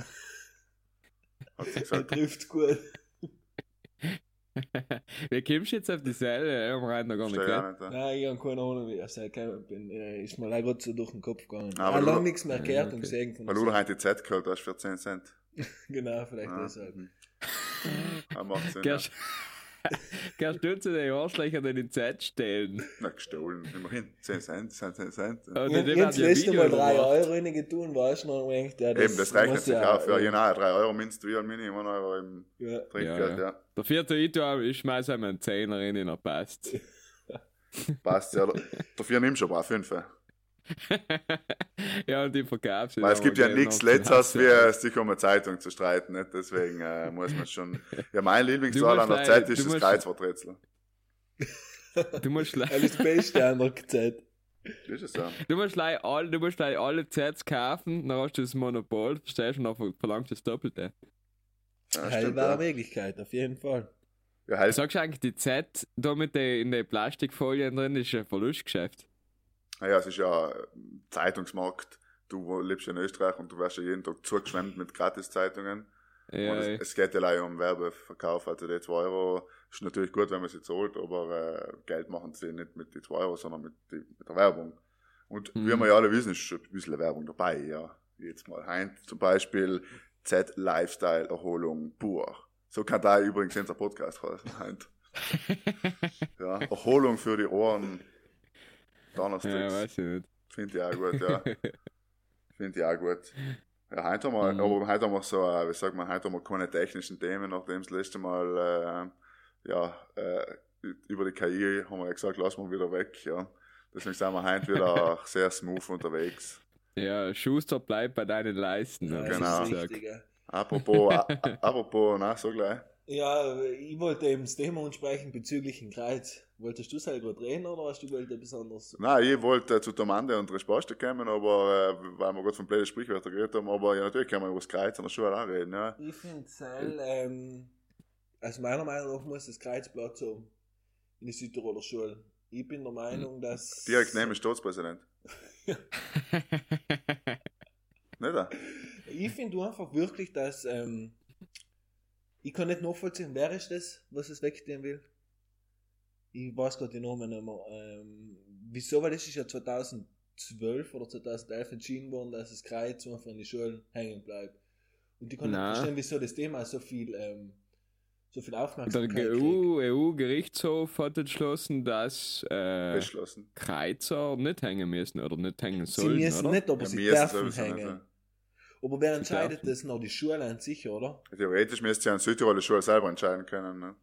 Speaker 2: Hat sie
Speaker 3: Das
Speaker 2: gesagt.
Speaker 3: trifft gut.
Speaker 4: Wie kommst du jetzt auf dieselbe? Ja, wir haben noch gar nicht
Speaker 2: ich
Speaker 4: gehört.
Speaker 2: ja.
Speaker 3: Nein, ich habe keine Ahnung, wie ich seit gekommen bin. Äh, Ist mir leider gerade so durch den Kopf gegangen.
Speaker 2: Aber
Speaker 3: Ah,
Speaker 2: du-
Speaker 3: lange nichts mehr
Speaker 4: Ja,
Speaker 3: gehört
Speaker 4: okay.
Speaker 3: und gesehen
Speaker 2: Weil du halt die Z geholt hast für 10 Cent.
Speaker 3: Genau, vielleicht
Speaker 2: Ja.
Speaker 3: deshalb.
Speaker 2: Ja, Sinn. Ja.
Speaker 4: Gehst gehst du zu den Arschlöchern die in die Zeit stellen?
Speaker 2: Na, gestohlen. Immerhin. 10 Cent, das sind 10 Cent.
Speaker 4: Und
Speaker 3: Ich
Speaker 4: die
Speaker 3: das
Speaker 4: ja
Speaker 3: letzte Mal 3
Speaker 4: gemacht.
Speaker 3: Euro rein getun, weißt du noch? denke, ja,
Speaker 2: Eben, das rechnet sich
Speaker 3: ja,
Speaker 2: auch. Für
Speaker 3: äh,
Speaker 2: genau 3 Euro mindestens wie ein Minimum 1 Euro im
Speaker 3: Ja.
Speaker 2: Trinkgeld,
Speaker 4: Ja,
Speaker 2: ja.
Speaker 4: Der vierte Ito, ich schmeiß einmal einen Zehner rein, den er passt.
Speaker 2: Passt ja. Dafür nimmst du aber auch 5.
Speaker 4: ja, und die verkaufst du.
Speaker 2: Weil es gibt ja nichts Letztes, wie sich um eine Zeitung zu streiten. Nicht? Deswegen äh, muss man schon. Ja, mein Lieblingszahl an der
Speaker 4: leider-
Speaker 2: Zeit ist das Kreuzworträtsel.
Speaker 4: Du musst, le-
Speaker 3: Das Beste an der Zeit.
Speaker 2: Ist es so?
Speaker 4: du musst gleich alle, du musst alle Sets kaufen, dann hast du das Monopol, verstehst du, und dann verlangst du das Doppelte.
Speaker 2: Ja,
Speaker 3: Heilbare. Möglichkeit, auf jeden Fall.
Speaker 2: Ja, halt,
Speaker 4: Sagst du eigentlich, die Z da mit der, in der Plastikfolien drin ist ein Verlustgeschäft?
Speaker 2: Naja, es ist ja ein Zeitungsmarkt. Du lebst in Österreich und du wirst ja jeden Tag zugeschwemmt mit Gratiszeitungen.
Speaker 4: Ja,
Speaker 2: Und es, es geht ja leider um Werbeverkauf. Also die 2 Euro ist natürlich gut, wenn man sie zahlt, aber äh, Geld machen sie nicht mit den 2 Euro, sondern mit, die, mit der Werbung. Und
Speaker 4: Mhm.
Speaker 2: wie wir ja alle wissen, ist schon ein bisschen Werbung dabei. Ja, jetzt mal Heint zum Beispiel Z Lifestyle Erholung pur. So kann da übrigens unser Podcast heißen. Heint. Ja, Erholung für die Ohren.
Speaker 4: Ja,
Speaker 2: Donnerstags.
Speaker 4: weiß ich nicht.
Speaker 2: Finde ich auch gut, ja. Finde ich auch gut. Ja, heute haben wir,
Speaker 4: Mhm.
Speaker 2: aber heute haben wir so, äh, wie sagt man, heute haben wir keine technischen Themen, nachdem das letzte Mal, äh, ja, äh, über die KI haben wir ja gesagt, lassen wir wieder weg, ja. Deswegen sind wir heute wieder sehr smooth unterwegs.
Speaker 4: Ja, Schuster bleibt bei deinen Leisten.
Speaker 3: Ja,
Speaker 2: genau.
Speaker 3: ist
Speaker 4: gesagt.
Speaker 3: richtig, ja.
Speaker 2: Apropos, a, a- apropos, na, so gleich.
Speaker 3: Ja, ich wollte eben das Thema ansprechen bezüglich dem Kreuz. Wolltest du selber drehen oder hast du wollte etwas anderes?
Speaker 2: Nein, ich wollte zu Tomande und Resposte kommen, aber, äh, weil wir gerade von blöden Sprichwörtern geredet haben, aber ja, natürlich können wir über das Kreuz an der Schule auch reden, ja.
Speaker 3: Ich finde Seil, ähm, also meiner Meinung nach muss das Kreuz Platz haben in der Südtiroler Schule. Ich bin der Meinung, dass.
Speaker 2: Direkt neben dem Staatspräsident. Nicht?
Speaker 3: Ich finde einfach wirklich, dass. Ähm, ich kann nicht nachvollziehen, wer ist das, was es wegstehen will. Ich weiß gerade die Namen nicht mehr. Ähm, wieso? Weil das ist ja 2012 oder 2011 entschieden worden, dass das Kreuz einfach in die Schulen hängen bleibt. Und ich kann
Speaker 4: Na.
Speaker 3: nicht verstehen, wieso das Thema so viel, ähm, so viel
Speaker 4: Der
Speaker 3: Aufmerksamkeit kriegt.
Speaker 4: EU, EU-Gerichtshof hat entschlossen, dass äh. Kreuzer nicht hängen müssen oder nicht hängen
Speaker 3: Sie
Speaker 4: sollen,
Speaker 3: müssen
Speaker 4: oder?
Speaker 3: nicht, aber
Speaker 2: Ja,
Speaker 3: sie dürfen
Speaker 2: nicht,
Speaker 3: hängen. Aber wer
Speaker 4: Sie
Speaker 3: entscheidet das noch? Die Schule an sich, oder?
Speaker 2: Theoretisch müsste ja ein Südtiroler Schule selber entscheiden können. Ne?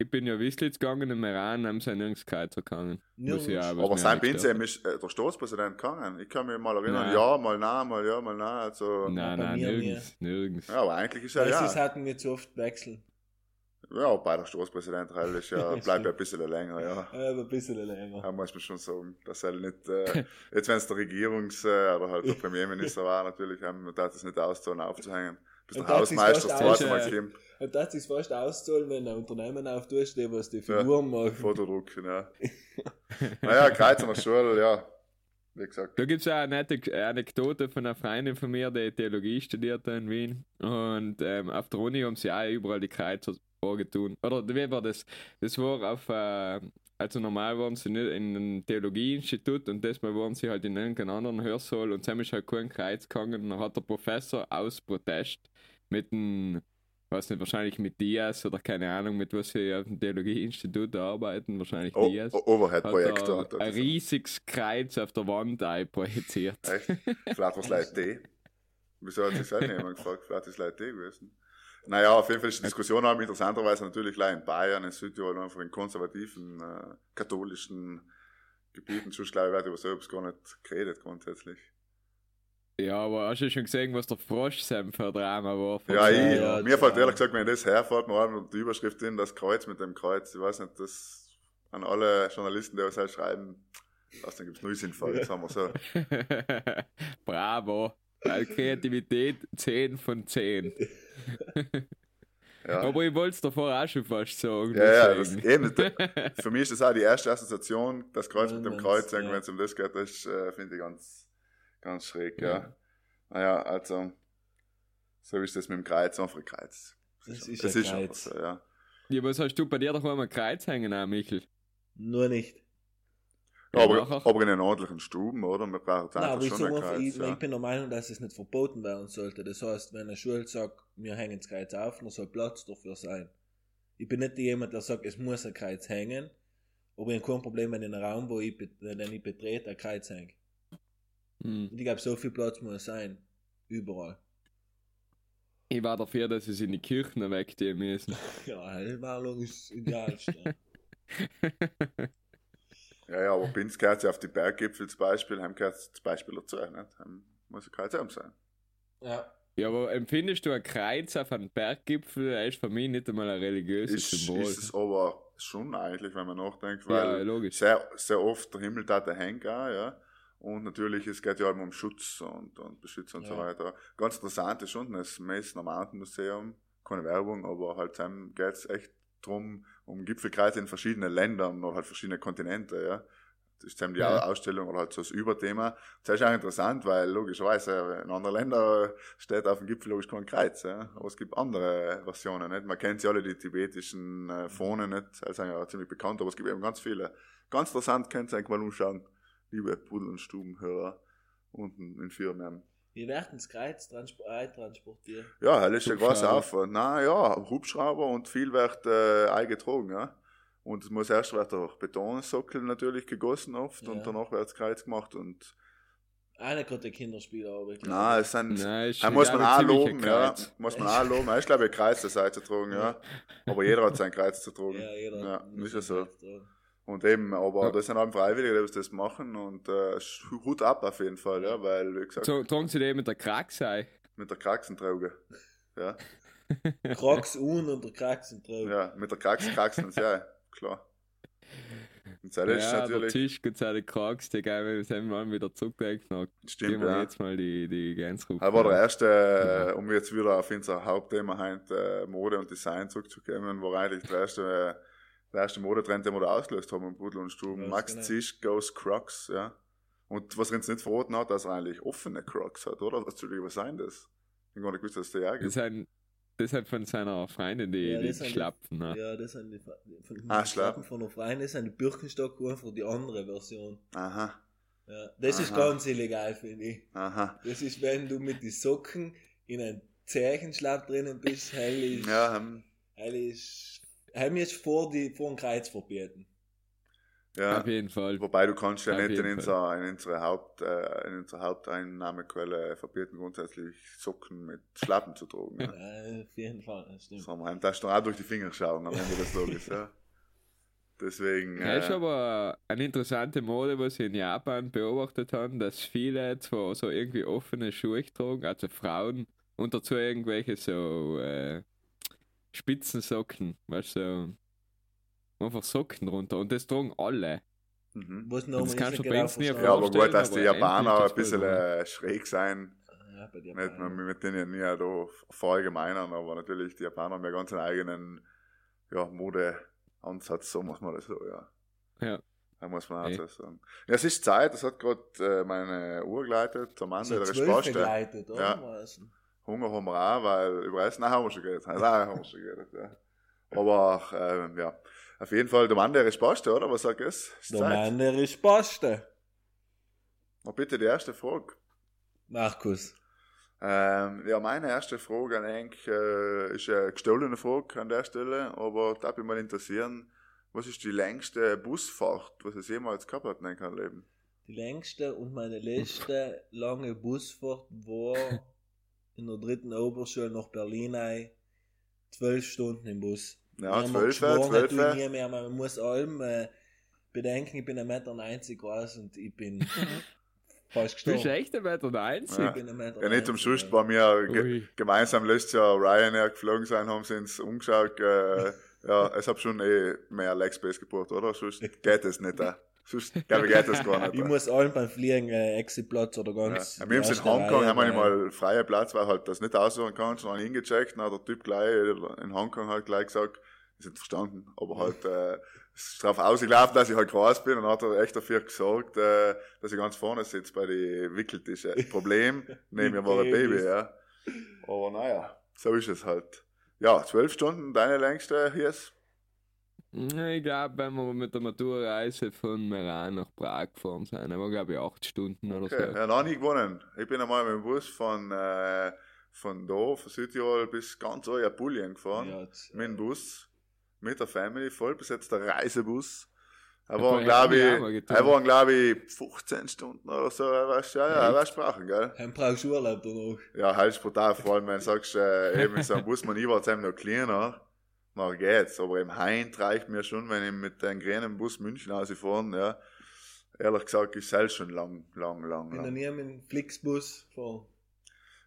Speaker 4: Ich bin ja Wislitz gegangen, im Iran haben sie nirgends Kreuzer gegangen. Was
Speaker 2: Aber sein
Speaker 4: stört.
Speaker 2: ist äh, der Staatspräsident gegangen. Ich kann mich mal erinnern,
Speaker 4: Nein.
Speaker 2: ja, mal nein, mal ja, mal nein. Also,
Speaker 4: Nein, nein, nirgends, nirgends.
Speaker 2: ja, aber eigentlich ist er ja.
Speaker 3: sie hatten wir zu oft wechseln.
Speaker 2: Ja, bei der Staatspräsident halt ist ja,
Speaker 3: Ja,
Speaker 2: bleibt ja ein bisschen länger, ja.
Speaker 3: Ja, aber ein bisschen länger.
Speaker 2: Da muss man schon sagen, dass er nicht, äh, jetzt wenn es der Regierungs- äh, oder halt der Premierminister war, natürlich, haben wir das nicht auszahlen, aufzuhängen. Bis der
Speaker 3: Und das ist
Speaker 2: Hausmeister das
Speaker 3: fast
Speaker 2: zweite Mal kommt,
Speaker 3: Und das ist fast auszahlen, wenn ein Unternehmen aufsteht, was die
Speaker 2: Ja.
Speaker 3: Figuren machen.
Speaker 2: Fotodrucken, ja. naja, Kreuz an der Schule, ja. Wie gesagt.
Speaker 4: Da gibt es auch eine nette Anekdote von einer Freundin von mir, die Theologie studiert in Wien. Und ähm, auf der Uni haben sie auch überall die Kreuzer vorgetun. Oder wie war das? Das war auf, äh, also normal waren sie nicht in einem Theologieinstitut und diesmal waren sie halt in irgendeinem anderen Hörsaal und zusammen ist halt kein Kreuz gegangen. Und dann hat der Professor aus Protest mit einem, weiß nicht, wahrscheinlich mit Diaz oder keine Ahnung, mit was sie auf dem Theologieinstitut arbeiten, wahrscheinlich
Speaker 2: O
Speaker 4: Diaz.
Speaker 2: Overhead-Projektor.
Speaker 4: Hat er ein riesiges Kreuz auf der Wand einprojiziert.
Speaker 2: Echt? Vielleicht war es Leute D. Wieso hat sich das nicht jemand gefragt? Vielleicht ist es Leute D gewesen. Naja, auf jeden Fall ist die Diskussion auch interessanterweise natürlich gleich in Bayern, in Südtirol, einfach in konservativen, äh, katholischen Gebieten. Sonst glaube ich, wird über selbst gar nicht geredet grundsätzlich.
Speaker 4: Ja, aber hast du schon gesehen, was der Frosch-Sam für ein Drama war?
Speaker 2: Ja, ich,
Speaker 3: ja,
Speaker 2: mir fällt ehrlich gesagt, wenn das herfährt, noch einmal die Überschrift in das Kreuz mit dem Kreuz. Ich weiß nicht, das an alle Journalisten, die was halt schreiben, was dann gibt es Nullsinnfall, jetzt haben wir so.
Speaker 4: Bravo. Kreativität 10 von 10.
Speaker 2: Ja.
Speaker 4: Aber ich wollte es davor auch schon fast sagen.
Speaker 2: Ja, ja, das, eben, für mich ist das auch die erste Assoziation, das Kreuz mit dem Kreuz,
Speaker 3: ja.
Speaker 2: wenn es um das geht, das äh, finde ich ganz, ganz schräg, ja. Naja, also, so ist das mit dem Kreuz, einfach ein Kreuz.
Speaker 3: Das ist
Speaker 2: das
Speaker 3: ein
Speaker 2: ist schon
Speaker 3: Kreuz.
Speaker 2: was, ja.
Speaker 4: ja, was hast du bei dir doch mal ein Kreuz hängen, auch, Michel?
Speaker 3: Nur nicht.
Speaker 2: Ja, aber, aber in den ordentlichen Stuben, oder? Wir brauchen jetzt
Speaker 3: Nein,
Speaker 2: einfach
Speaker 3: aber ich,
Speaker 2: schon
Speaker 3: einfach, ich,
Speaker 2: Kreuz, ja.
Speaker 3: ich bin der Meinung, dass es nicht verboten werden sollte. Das heißt, wenn eine Schule sagt, wir hängen das Kreuz auf, dann soll Platz dafür sein. Ich bin nicht jemand, der sagt, es muss ein Kreuz hängen, aber ich habe kein Problem, wenn in einem Raum, wo ich, den ich betrete, ein Kreuz hängt.
Speaker 4: Hm.
Speaker 3: Und ich glaube, so viel Platz muss sein. Überall.
Speaker 4: Ich war dafür, dass sie es in die Kirchen wegziehen müssen.
Speaker 3: Ja, Hellmalung ist Idealste.
Speaker 2: Ja, ja, aber Binz gehört ja auf die Berggipfel zum Beispiel, haben gehört zum Beispiel dazu, nicht? Haben, muss ein Kreuz haben sein.
Speaker 3: ja.
Speaker 4: Ja, aber empfindest du ein Kreuz auf einem Berggipfel? Das ist für mich nicht einmal ein religiöses
Speaker 2: Ist,
Speaker 4: Symbol.
Speaker 2: ist es aber schon eigentlich, wenn man nachdenkt,
Speaker 4: ja,
Speaker 2: weil
Speaker 4: logisch.
Speaker 2: sehr, sehr oft der Himmel da hängt auch, ja. Und natürlich, es geht ja immer um Schutz und, und Beschützer und so weiter. Ganz interessant ist schon das Messner Mountain Museum, keine Werbung, aber halt dem geht es echt drum, um Gipfelkreise in verschiedenen Ländern oder halt verschiedene Kontinente, ja. Das ist eben die
Speaker 4: Ja.
Speaker 2: Ausstellung oder halt so das Überthema. Das ist auch interessant, weil logischerweise in anderen Ländern steht auf dem Gipfel logisch kein Kreuz, ja. Aber es gibt andere Versionen, nicht? Man kennt ja alle die tibetischen äh, Phonen nicht, die sind ja ziemlich bekannt, aber es gibt eben ganz viele. Ganz interessant, könnt ihr euch mal umschauen, liebe Pudel- und Stubenhörer unten in Firmen.
Speaker 3: Wir werden das Kreuz transpo transportiert.
Speaker 2: Ja, das ist ein großer
Speaker 4: Hubschrauber.
Speaker 2: Aufwand. Na ja, Hubschrauber und viel wird äh, eingetragen, ja. Und es muss erst wird der Betonsockel natürlich gegossen oft
Speaker 3: Ja.
Speaker 2: und danach wird das Kreuz gemacht und
Speaker 3: nicht gerade der Kinderspieler, aber ich
Speaker 2: na,
Speaker 3: glaube.
Speaker 2: es sind
Speaker 4: Nein,
Speaker 2: muss man auch loben,
Speaker 4: ein
Speaker 2: ja. Muss man auch loben. Ich glaube, ein Kreuz der Seite zu tragen, ja. Aber jeder hat sein Kreuz zu tragen.
Speaker 3: Ja, jeder.
Speaker 2: Ja,
Speaker 3: muss
Speaker 2: ist ja so.
Speaker 3: Tragen.
Speaker 2: Und eben, aber
Speaker 4: Ja.
Speaker 2: das sind eben Freiwillige, die das machen und äh, Hut ab auf jeden Fall, ja, weil, wie gesagt,
Speaker 4: So, tragen sie den mit der Krax ein?
Speaker 2: mit der Kraxentrauge. Ja,
Speaker 3: un und der Kraxen drauf.
Speaker 2: ja, mit der Kraxen kraxen ja, klar. Und das ist
Speaker 4: ja, der
Speaker 2: natürlich,
Speaker 4: Tisch geht seine Krax, die gehen wir dann mal wieder zurückdenken. Dann
Speaker 2: stimmt,
Speaker 4: gehen wir
Speaker 2: ja.
Speaker 4: jetzt mal die, die Gänserufe.
Speaker 2: Er war der erste,
Speaker 4: Ja.
Speaker 2: äh, um jetzt wieder auf unser Hauptthema heute, äh, Mode und Design zurückzukommen, war eigentlich der erste, äh, der erste Modetrend, den wir da ausgelöst haben im Pudel und Stuben.
Speaker 3: Ja,
Speaker 2: Max
Speaker 3: genau.
Speaker 2: Zisch goes Crocs, ja. Und was uns nicht verraten hat, dass er eigentlich offene Crocs hat, oder? Was, Entschuldigung, was sein das? Ich hab gar nicht gewusst, dass der ja
Speaker 4: Das
Speaker 2: gibt.
Speaker 4: sind, das sind von seiner Freundin, die,
Speaker 3: Ja,
Speaker 4: die
Speaker 3: das sind die-
Speaker 4: Schlappen. Ne?
Speaker 3: Ja, das sind die, von
Speaker 2: Ah,
Speaker 3: Schlappen von der Freien, das sind die Birkenstock einfach die andere Version.
Speaker 2: Aha,
Speaker 3: Ja, das ist
Speaker 2: Aha.
Speaker 3: ganz illegal, finde ich.
Speaker 2: aha.
Speaker 3: Das ist, wenn du mit den Socken in einem Zechenschlapp drinnen bist, hell ist,
Speaker 2: Ja, ähm,
Speaker 3: hell ist, mir ist vor, die, vor dem Kreuz verbieten.
Speaker 2: ja.
Speaker 4: Auf jeden Fall.
Speaker 2: Wobei du kannst ja
Speaker 4: Auf
Speaker 2: nicht in unserer, in unserer Haupt, äh, in unserer Haupteinnahmequelle verbieten grundsätzlich Socken mit Schlappen zu tragen. Ja.
Speaker 3: Ja, auf jeden Fall, das stimmt.
Speaker 2: Das haben wir einem da schon auch durch die Finger schauen am Ende des Tages, ja. Deswegen,
Speaker 4: Ja, ist
Speaker 2: äh,
Speaker 4: aber eine interessante Mode, was ich in Japan beobachtet habe, dass viele zwar so irgendwie offene Schuhe tragen, also Frauen, und dazu irgendwelche so äh, Spitzensocken, weißt du, so einfach Socken drunter. Und das tragen alle.
Speaker 2: mhm.
Speaker 3: Was noch
Speaker 4: Das kannst du bei uns nie
Speaker 2: ja, aber gut, dass die Japaner ein bisschen äh, schräg sein.
Speaker 3: Ja, bei dir
Speaker 2: Nicht, man mit denen ja da verallgemeinern, aber natürlich, die Japaner haben ja ganz einen eigenen ja, Modeansatz, so muss man das so, ja.
Speaker 4: Ja.
Speaker 2: Da muss man auch so sagen. Ja, es ist Zeit, das hat gerade äh, meine Uhr geleitet, der
Speaker 3: zwölf
Speaker 2: Spaste.
Speaker 3: begleitet, oder?
Speaker 2: Ja.
Speaker 3: Was?
Speaker 2: Hunger haben wir auch, weil über Essen haben wir schon geredet. Nein, haben wir schon geredet, ja. Aber ähm, ja, auf jeden Fall der Mann, der ist Paste, oder? Was sagt es? Ist
Speaker 3: Der
Speaker 2: Zeit.
Speaker 3: Mann, der ist Paste.
Speaker 2: Na, bitte die erste Frage.
Speaker 3: Markus.
Speaker 2: Ähm, ja, meine erste Frage an Henk äh, ist eine gestohlene Frage an der Stelle, aber da würde mich mal interessieren, was ist die längste Busfahrt, was es jemals gehabt hat in deinem Leben?
Speaker 3: Die längste und meine letzte lange Busfahrt war in der dritten Oberschule nach Berlin ein. Zwölf Stunden im Bus.
Speaker 2: Ja, zwölf, zwölf.
Speaker 3: nie mehr. Man muss allem äh, bedenken, ich bin 1,90 Meter groß und ich bin fast
Speaker 4: Du bist
Speaker 3: gestorben.
Speaker 4: echt ein Meter der Einzige.
Speaker 2: Ja.
Speaker 3: Ich bin 1,90 Meter.
Speaker 2: Ja, nicht umsonst bei mir ge
Speaker 4: Ui.
Speaker 2: gemeinsam letztes Jahr Ryanair geflogen sein, haben sie uns umgeschaut. Äh, ja, es hat schon eh mehr Legspace gebraucht, oder? Sonst geht es nicht. Äh. Sonst, glaube ich, geht das gar nicht.
Speaker 3: Ich
Speaker 2: äh.
Speaker 3: muss allen beim Fliegen äh, Exitplatz oder ganz.
Speaker 2: Ja, wir haben es in Hongkong, haben wir mal freien Platz, weil halt das nicht aussuchen kannst, und dann hingecheckt, dann hat der Typ gleich in Hongkong halt gleich gesagt, ist nicht verstanden, aber halt, äh, es ist darauf ausgelaufen, dass ich halt groß bin und hat er echt dafür gesorgt, äh, dass ich ganz vorne sitze bei den Wickeltischen. Problem, nee, mir war ein. Baby, ja. Aber naja, so ist es halt. Ja, zwölf Stunden, deine längste hier ist?
Speaker 4: Ich glaube, wenn wir mit der Maturreise von Meran nach Prag gefahren sind, war glaube ich acht Stunden oder
Speaker 2: Okay,
Speaker 4: so.
Speaker 2: ja, noch nie gewonnen. Ich bin einmal mit dem Bus von, äh, von da, von Südtirol bis ganz euer Apulien gefahren.
Speaker 3: Ja, jetzt,
Speaker 2: mit dem Bus, mit der Family, voll besetzter Reisebus. Er waren, glaube ich, er waren, glaube ich, 15 Stunden oder so, er weißt, ja, ja, er weiß Sprachen, gell?
Speaker 3: Heim brauchst du Urlaub danach.
Speaker 2: Ja, halt ist brutal, vor allem, wenn du sagst, äh, eben, so ein Bus, man, ich war jetzt eben noch kleiner, dann geht's, aber im Heint reicht mir schon, wenn ich mit dem grünen Bus München ausfahren, ja. Ehrlich gesagt, ist selbst schon lang, lang, lang,
Speaker 3: Ich bin noch
Speaker 2: lang.
Speaker 3: nie mit dem Flixbus gefahren.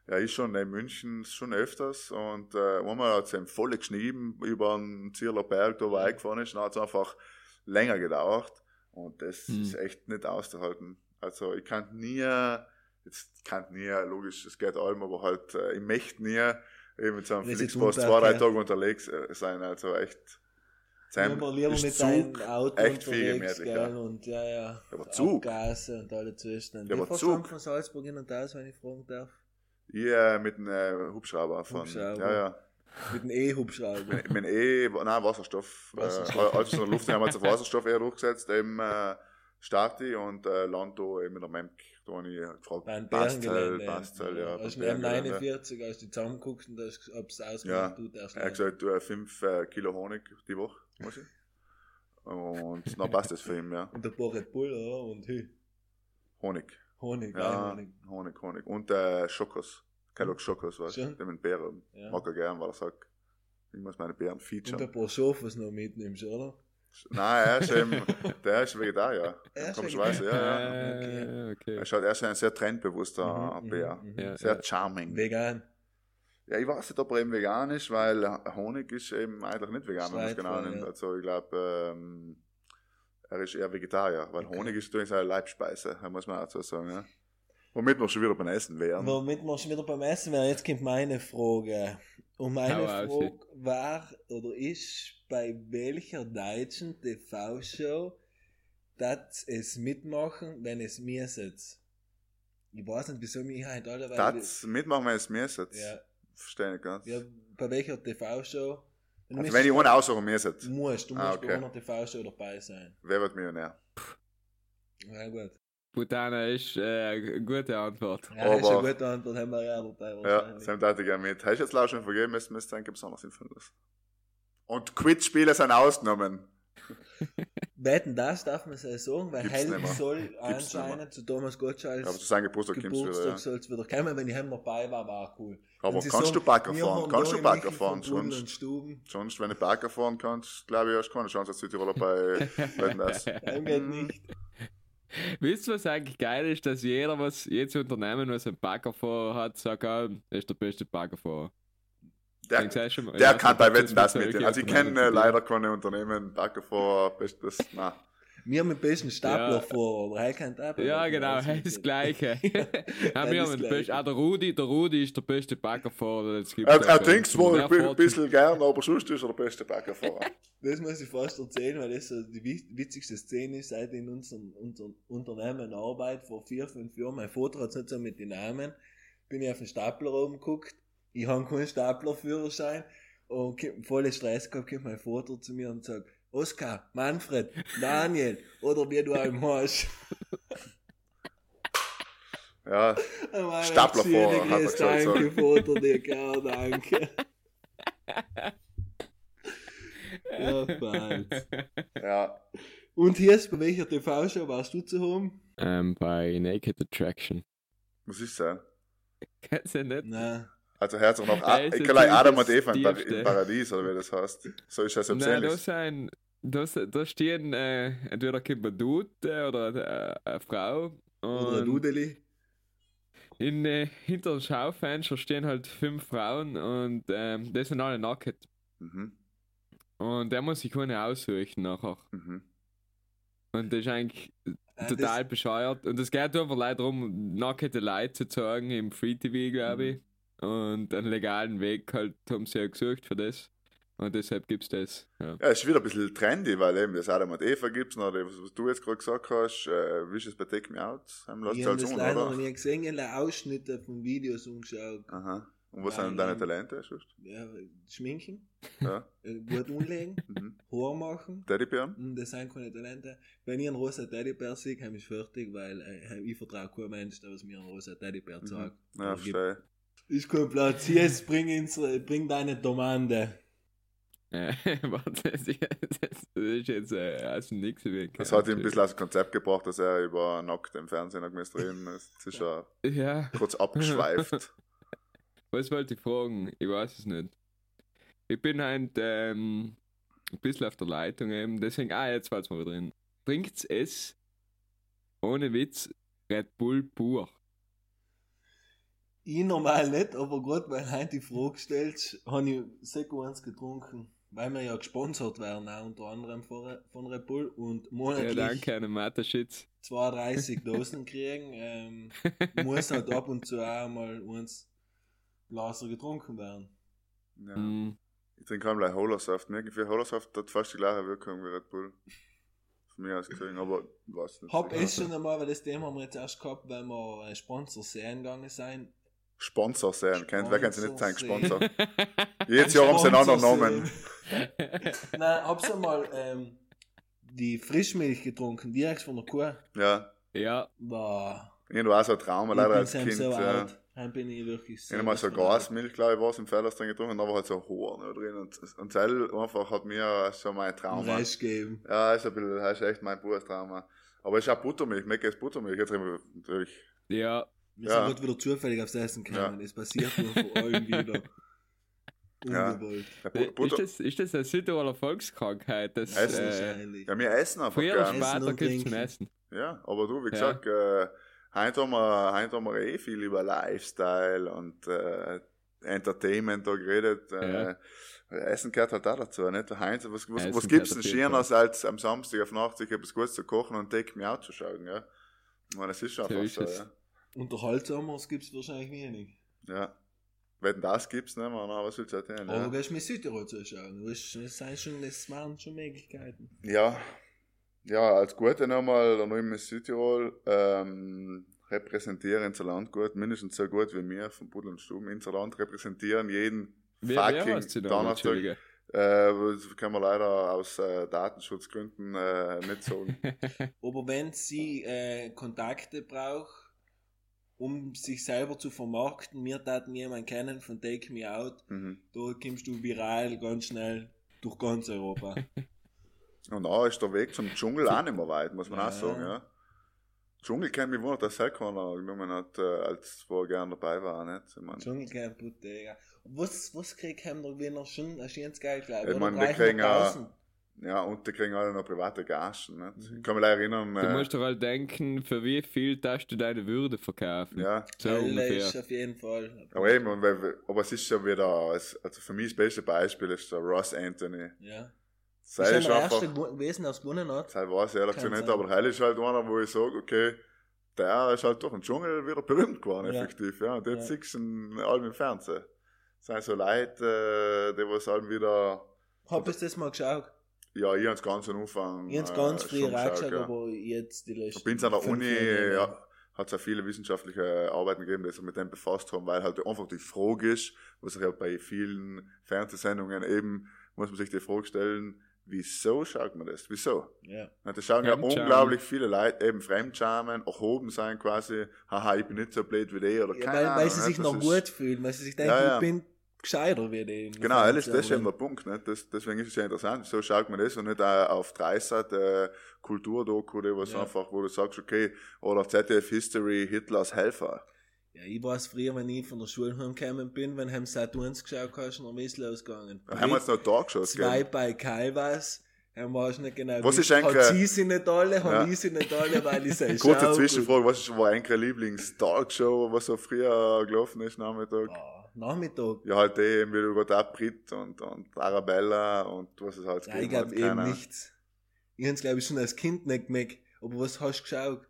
Speaker 2: Ja, ich schon in München schon öfters und äh, einmal hat es ihm voll geschnieben über den Zierler Berg, da wo er eingefahren ist, dann hat es einfach länger gedauert und das
Speaker 4: Hm.
Speaker 2: ist echt nicht auszuhalten. Also ich kann nie, jetzt kann nie, logisch, es geht allem, aber halt, äh, ich möchte nie eben mit so einem
Speaker 3: Wenn sie
Speaker 2: Flixbus
Speaker 3: tun,
Speaker 2: zwei, drei
Speaker 3: ja.
Speaker 2: Tage unterwegs äh, sein, also echt, Sam
Speaker 3: aber lieber mit
Speaker 2: Zug
Speaker 3: Auto
Speaker 2: echt viel gemütlicher.
Speaker 3: gell, und ja, ja.
Speaker 2: Aber Zug?
Speaker 3: Abgase und alle Zwischen.
Speaker 2: Ja,
Speaker 3: Wie
Speaker 2: aber
Speaker 3: du
Speaker 2: Zug.
Speaker 3: von Salzburg in und aus, wenn ich fragen darf?
Speaker 2: Ich äh, mit einem äh, Hubschrauber von.
Speaker 3: Hubschrauber.
Speaker 2: Ja, ja.
Speaker 3: Mit dem E-Hubschrauber.
Speaker 2: Mit, mit E, nein, Wasserstoff.
Speaker 3: Wasserstoff.
Speaker 2: Äh, also so Luft haben wir jetzt auf Wasserstoff eher durchgesetzt. Eben äh, starte und äh, Lando eben mit der Memk. Da habe ich gefragt,
Speaker 3: Beim Bärengelände.
Speaker 2: halt, passt halt, ja.
Speaker 3: Als
Speaker 2: Bärengelände.
Speaker 3: M49, als du zusammenguckst und ob es
Speaker 2: Ja,
Speaker 3: ausgemacht tut, erst
Speaker 2: Er hat gesagt, du 5 äh, Kilo Honig die Woche, muss ich. Und dann passt das für ihn, ja.
Speaker 3: Und ein paar Red Bull, oder? Und Hü.
Speaker 2: Honig.
Speaker 3: Honig,
Speaker 2: Ja,
Speaker 3: ja. Honig.
Speaker 2: Honig, Honig. Und äh, Schokos. Kellogg's Schokos, weißt du? Der mit Beeren.
Speaker 3: Ja.
Speaker 2: Mag er gern, weil er sagt, ich muss meine Beeren
Speaker 3: Und
Speaker 2: featuren.
Speaker 3: ein paar Schofes noch mitnimmst, oder?
Speaker 2: Nein, er ist eben, der ist Vegetarier.
Speaker 3: Er ist
Speaker 2: Komischerweise, ja, ja.
Speaker 4: Äh, okay.
Speaker 2: Er, schaut, er ist ein sehr trendbewusster
Speaker 3: Mhm,
Speaker 2: Bär.
Speaker 3: mhm, mhm.
Speaker 4: Ja.
Speaker 2: Sehr charming.
Speaker 3: Vegan.
Speaker 2: Ja, ich weiß nicht, ob er eben vegan ist, weil Honig ist eben eigentlich nicht vegan, wenn man es genau nimmt.
Speaker 3: ja.
Speaker 2: Also ich glaube, ähm, er ist eher Vegetarier, weil
Speaker 3: Okay.
Speaker 2: Honig ist natürlich seine Leibspeise, muss man auch so sagen. Ja. Womit wir schon wieder beim Essen wären.
Speaker 3: Womit wir schon wieder beim Essen wären, jetzt kommt meine Frage. Und meine Frage war oder ist, bei welcher deutschen TV-Show das es mitmachen, wenn es mir sitzt? Ich weiß nicht, wieso mich halt alle
Speaker 2: Das mitmachen wir jetzt mir jetzt.
Speaker 3: Ja,
Speaker 2: Verstehe ich nicht ganz.
Speaker 3: ja, bei welcher TV-Show? Du
Speaker 2: also wenn ich ohne aussuchen mir.
Speaker 3: Du musst, du musst
Speaker 2: Ah,
Speaker 3: bei
Speaker 2: okay.
Speaker 3: einer TV-Show dabei sein.
Speaker 2: Wer wird Millionär?
Speaker 3: Ja, gut.
Speaker 4: Putana ist äh, eine gute Antwort.
Speaker 3: Ja, das ist
Speaker 2: Aber-
Speaker 3: eine gute Antwort, haben wir ja dabei
Speaker 2: Ja. Sam darf ich gerne mit. Hast du jetzt Lauschen vergeben, müssen wir es denken, besonders sinnvolles. Und Quid-Spiele sind ausgenommen.
Speaker 3: Wetten, das darf man so sagen, weil
Speaker 2: mehr.
Speaker 3: soll anscheinend zu Thomas Gottschalks
Speaker 2: Aber zu seinem Geburtstag
Speaker 3: Geburtstag
Speaker 2: wieder, ja.
Speaker 3: soll es wieder kommen, wenn ich heim dabei war, war auch cool.
Speaker 2: Aber kannst
Speaker 3: sagen,
Speaker 2: du Bagger fahren? Kannst du Bagger fahren? Sonst, sonst, wenn du Bagger fahren kannst, glaube ich, hast du keine Chance als Südtiroler bei Wetten, das.
Speaker 3: Nein, geht nicht.
Speaker 4: Wisst ihr, was eigentlich geil ist, dass jeder, was jedes Unternehmen, was einen Baggerfahrer hat, sagt, er ist der beste Baggerfahrer.
Speaker 2: Der, der
Speaker 4: weiß
Speaker 2: kann bei Wetten, das
Speaker 4: mit solchen
Speaker 2: Also ich kenne äh, leider keine Unternehmen, Bagger vor, das, nein.
Speaker 3: Wir haben den besten Stapler
Speaker 4: Ja.
Speaker 3: vor, aber er kennt auch.
Speaker 4: Ja, genau,
Speaker 3: das
Speaker 4: ist das Gleiche. ja, wir haben den
Speaker 3: gleich.
Speaker 4: besten, auch der Rudi, der Rudi ist der beste Baggerfahrer, das gibt
Speaker 2: Er, er trinkt wohl ein bisschen gern, aber sonst ist er der beste Baggerfahrer.
Speaker 3: Das muss ich fast erzählen, weil das so die witzigste Szene ist, seit ich in unserem, unserem Unternehmen arbeite, vor vier, fünf Jahren. Mein Vater hat es nicht so mit den Namen. Bin ich auf den Stapler oben geguckt. Ich habe keinen Staplerführerschein. Und voller Stress gehabt, kommt mein Vater zu mir und sagt, Oskar, Manfred, Daniel, oder wie du einem hast.
Speaker 2: Ja, Staplerfahrer, hat er gesagt, so.
Speaker 3: Danke, Vater, dir gar danke. ja, bald.
Speaker 2: ja.
Speaker 3: Und hier ist bei welcher TV-Show warst du zu haben?
Speaker 4: Ähm, bei Naked Attraction.
Speaker 2: Muss ich sagen.
Speaker 4: Kennst du nicht?
Speaker 3: Nein.
Speaker 2: Also herzlich noch
Speaker 4: Ja,
Speaker 2: A- gleich Adam
Speaker 4: das
Speaker 2: und Eva im Par-
Speaker 4: Tiefste.
Speaker 2: im Paradies, oder wie das heißt. So ist das im
Speaker 4: Nein, da sind, da, da stehen, äh, entweder ein Dude äh, oder äh, eine Frau.
Speaker 3: Oder ein
Speaker 4: Und
Speaker 3: Dudeli.
Speaker 4: in, äh, hinter dem Schaufenster stehen halt fünf Frauen und ähm, die sind alle nackt.
Speaker 2: Mhm.
Speaker 4: Und der muss sich keine aussuchen nachher.
Speaker 2: Mhm.
Speaker 4: Und das ist eigentlich
Speaker 3: Ah,
Speaker 4: total bescheuert. Und es geht einfach leider darum, nackte Leute zu zeigen im Free TV, glaube ich. Und einen legalen Weg halt haben sie ja gesucht für das. Und deshalb gibt's das. Ja.
Speaker 2: Ja, es ist wieder ein bisschen trendy, weil eben das Adam und Eva gibt es noch, was, was du jetzt gerade gesagt hast, äh, wie ist es bei Take Me Out? Haben wir
Speaker 3: Ich
Speaker 2: das
Speaker 3: habe das leider noch nie gesehen, ich habe Ausschnitte von Videos angeschaut.
Speaker 2: Aha. Und was
Speaker 3: Nein,
Speaker 2: sind deine. Talente?
Speaker 3: Ja, schminken,
Speaker 2: Ja.
Speaker 3: äh, gut umlegen,
Speaker 2: Mhm.
Speaker 3: Haar machen.
Speaker 2: Teddybären?
Speaker 3: Und das sind keine Talente. Wenn ich einen rosa Teddybär sehe, habe ich fertig, weil äh, ich vertraue keinem Menschen, der was mir einen rosa Teddybär
Speaker 2: Mhm.
Speaker 3: sagt.
Speaker 2: Ja,
Speaker 3: Oder gibt.
Speaker 2: verstehe.
Speaker 3: Ist kein Platz. Jetzt bring, ins, bring deine Domande.
Speaker 4: Äh, warte, das ist jetzt äh, aus dem Nix.
Speaker 2: Das hat ihn ein bisschen aus dem Konzept gebracht, dass er über nackt im Fernsehen noch müsste reden. Das ist ja
Speaker 4: Ja,
Speaker 2: kurz abgeschweift.
Speaker 4: was wollte ich fragen? Ich weiß es nicht. Ich bin halt ähm, ein bisschen auf der Leitung eben. Deswegen, ah, jetzt war's mal drin. Trinkt's es ohne Witz Red Bull pur?
Speaker 3: Ich normal nicht, aber gerade weil du heute die Frage stellst, habe ich Seko eins getrunken. Weil wir ja gesponsert werden, auch unter anderem von, von Red Bull und
Speaker 4: Ja,
Speaker 3: monatlich
Speaker 4: danke, eine Mathe-Shits.
Speaker 3: 32 Dosen kriegen. Ähm, muss halt ab und zu auch mal uns Glaser getrunken werden.
Speaker 2: Ja.
Speaker 4: Mm.
Speaker 2: Ich trinke kaum gleich Holosaft. Mir irgendwie Holosaft hat fast die gleiche Wirkung wie Red Bull. Von mir aus gesehen, aber was nicht.
Speaker 3: Hab ich schon einmal, weil das Thema haben wir jetzt erst gehabt, weil wir Sponsor sehen gegangen sein.
Speaker 2: Sponsor sein. Kennt, wer kann sie nicht sein,
Speaker 3: Sponsor?
Speaker 2: Jedes Jahr haben sie einen anderen Namen.
Speaker 3: Nein, hab's einmal ähm, die Frischmilch getrunken, direkt von der Kuh.
Speaker 2: Ja.
Speaker 4: Ja,
Speaker 3: Boah.
Speaker 2: Irgendwo auch so ein Trauma,
Speaker 3: Ich
Speaker 2: leider als Kind.
Speaker 3: so
Speaker 2: ja.
Speaker 3: alt. Dann bin ich wirklich so.
Speaker 2: Einmal so Gasmilch, glaube ich, war es im Fellers drin getrunken, und da war halt so Horn drin. Und, und das einfach hat mir so mein Trauma.
Speaker 3: Rest geben.
Speaker 2: Ja, ist ein bisschen, das ist echt mein pures Trauma. Aber es ist auch Buttermilch, mir geht Buttermilch, jetzt natürlich.
Speaker 4: ja.
Speaker 3: Wir
Speaker 2: Ja.
Speaker 3: sind gerade wieder zufällig aufs Essen gekommen.
Speaker 2: Ja.
Speaker 3: Es passiert nur von allem wieder.
Speaker 2: Ja.
Speaker 3: Ungewollt.
Speaker 2: Ja,
Speaker 4: Äh, Ist das, ist das eine Südtiroler Volkskrankheit? Das,
Speaker 2: Essen
Speaker 4: äh,
Speaker 3: Wahrscheinlich.
Speaker 2: ja, wir essen einfach
Speaker 4: früher oder später gibt es. Essen.
Speaker 2: Ja, aber du, wie
Speaker 4: Ja.
Speaker 2: gesagt, äh, heute haben, wir, heute haben wir eh viel über Lifestyle und äh, Entertainment da geredet. Äh, Essen gehört halt auch dazu, nicht? Heute, was, was,
Speaker 4: Essen
Speaker 2: was gibt's denn Schöneres als am Samstag auf Nacht sich etwas Gutes zu kochen und Take Me Out zu schauen, ja? Ich meine, es ist
Speaker 4: So
Speaker 2: einfach
Speaker 4: ist
Speaker 2: so,
Speaker 4: es.
Speaker 2: ja.
Speaker 3: Unterhaltsameres gibt es wahrscheinlich wenig.
Speaker 2: ja. Wenn das gibt's, ne, man, was willst du erzählen,
Speaker 3: Aber
Speaker 2: ja?
Speaker 3: gehst du mit Südtirol zuschauen? Das, sind schon, das waren schon Möglichkeiten.
Speaker 2: Ja, ja, als Gute nochmal, da noch in Südtirol, ähm, repräsentieren unser Land gut, mindestens so gut wie wir von Pudel und Stuben. Unser Land repräsentieren jeden
Speaker 4: Wer, wer
Speaker 2: fucking
Speaker 4: da?
Speaker 2: Donnerstag. Äh, das können wir leider aus äh, Datenschutzgründen äh, nicht sagen.
Speaker 3: Aber wenn sie äh, Kontakte braucht, um sich selber zu vermarkten, wir taten jemanden kennen von Take Me Out,
Speaker 2: mhm.
Speaker 3: da kommst du viral ganz schnell durch ganz Europa.
Speaker 2: Und da ist der Weg zum Dschungel auch nicht mehr weit, muss man
Speaker 3: Ja.
Speaker 2: auch sagen, ja. Dschungel kennt mich wundert, dass er keiner genommen hat, äh, als wo er gerne dabei war, nicht? Ich mein,
Speaker 3: Dschungelcamp, Digga. Was, was kriegt haben der Gewinner schon? Das ist ganz geil, glaube ich.
Speaker 2: Ich meine, wir kriegen ja-
Speaker 3: 300.000.
Speaker 2: ja, und die kriegen alle noch private Gagen, nicht?
Speaker 3: Mhm.
Speaker 2: Ich kann mich leider erinnern,
Speaker 4: Du
Speaker 2: äh,
Speaker 4: musst doch halt denken, für wie viel darfst du deine Würde verkaufen?
Speaker 2: ja,
Speaker 4: So ungefähr.
Speaker 3: ist auf jeden Fall.
Speaker 2: Aber eben, und weil, aber es ist ja wieder, also für mich das beste Beispiel ist der Ross Anthony.
Speaker 3: Ja.
Speaker 2: Sei
Speaker 3: ist
Speaker 2: ist
Speaker 3: der
Speaker 2: einfach,
Speaker 3: erste gew- gewesen, der es gewonnen hat.
Speaker 2: das weiß ich ehrlich gesagt nicht,
Speaker 3: sein.
Speaker 2: aber Heil ist halt einer, wo ich sage, okay, der ist halt doch im Dschungel wieder berühmt geworden,
Speaker 3: Ja.
Speaker 2: effektiv, ja. Und jetzt
Speaker 3: Ja.
Speaker 2: siehst du ihn allem im Fernsehen. Es sind so Leute, äh, die was allem wieder,
Speaker 3: Hab ich das mal geschaut.
Speaker 2: Ja, ich ans ganz am Anfang.
Speaker 3: Ich hab's
Speaker 2: äh,
Speaker 3: ganz
Speaker 2: schon
Speaker 3: früh
Speaker 2: geschaut,
Speaker 3: angeschaut,
Speaker 2: ja.
Speaker 3: aber jetzt die letzten.
Speaker 2: Ich bin an der Uni,
Speaker 3: Jahre
Speaker 2: ja, hat es auch viele wissenschaftliche Arbeiten gegeben, die sich mit dem befasst haben, weil halt einfach die Frage ist, was sich ja bei vielen Fernsehsendungen eben, muss man sich die Frage stellen, wieso schaut man das? Wieso?
Speaker 3: Ja.
Speaker 2: Ja, das schauen ja unglaublich viele Leute, eben Fremdschämen, erhoben sein quasi, haha, ich bin nicht so blöd wie der oder
Speaker 3: ja
Speaker 2: keine
Speaker 3: weil,
Speaker 2: Ahnung.
Speaker 3: weil sie
Speaker 2: ne?
Speaker 3: sich noch gut fühlen, weil sie sich denken,
Speaker 2: Ja, ja.
Speaker 3: ich bin gescheiter wie die.
Speaker 2: Genau, das, das ist eben der Punkt. Ne? Das, deswegen ist es ja interessant. So schaut man das und nicht auch auf Dreisat äh, Kulturdoku, die was
Speaker 3: Ja.
Speaker 2: einfach, wo du sagst, okay, oder ZDF History, Hitler als Helfer.
Speaker 3: Ja, ich weiß früher, wenn ich von der Schule heimgekommen bin, wenn heim Saturns geschaut hast, noch ist losgegangen.
Speaker 2: Da haben wir jetzt noch Talkshows
Speaker 3: Zwei
Speaker 2: gegeben.
Speaker 3: bei Calvas, haben wir nicht genau.
Speaker 2: Was ist eigentlich,
Speaker 3: Hat sie sie nicht alle,
Speaker 2: Ja.
Speaker 3: haben ich sie nicht alle, weil ich sei
Speaker 2: Kurze Zwischenfrage, was ist, war eigentlich Lieblings-Talkshow, was so früher gelaufen ist, Nachmittag?
Speaker 3: gut. Nachmittag.
Speaker 2: Ja, halt die, wie du gerade auch Brit und, und Arabella und was es halt
Speaker 3: Ja, ich
Speaker 2: gegeben
Speaker 3: glaube
Speaker 2: hat,
Speaker 3: eben nichts. Ich hab's, glaube ich, schon als Kind nicht gemerkt. Aber was hast du geschaut?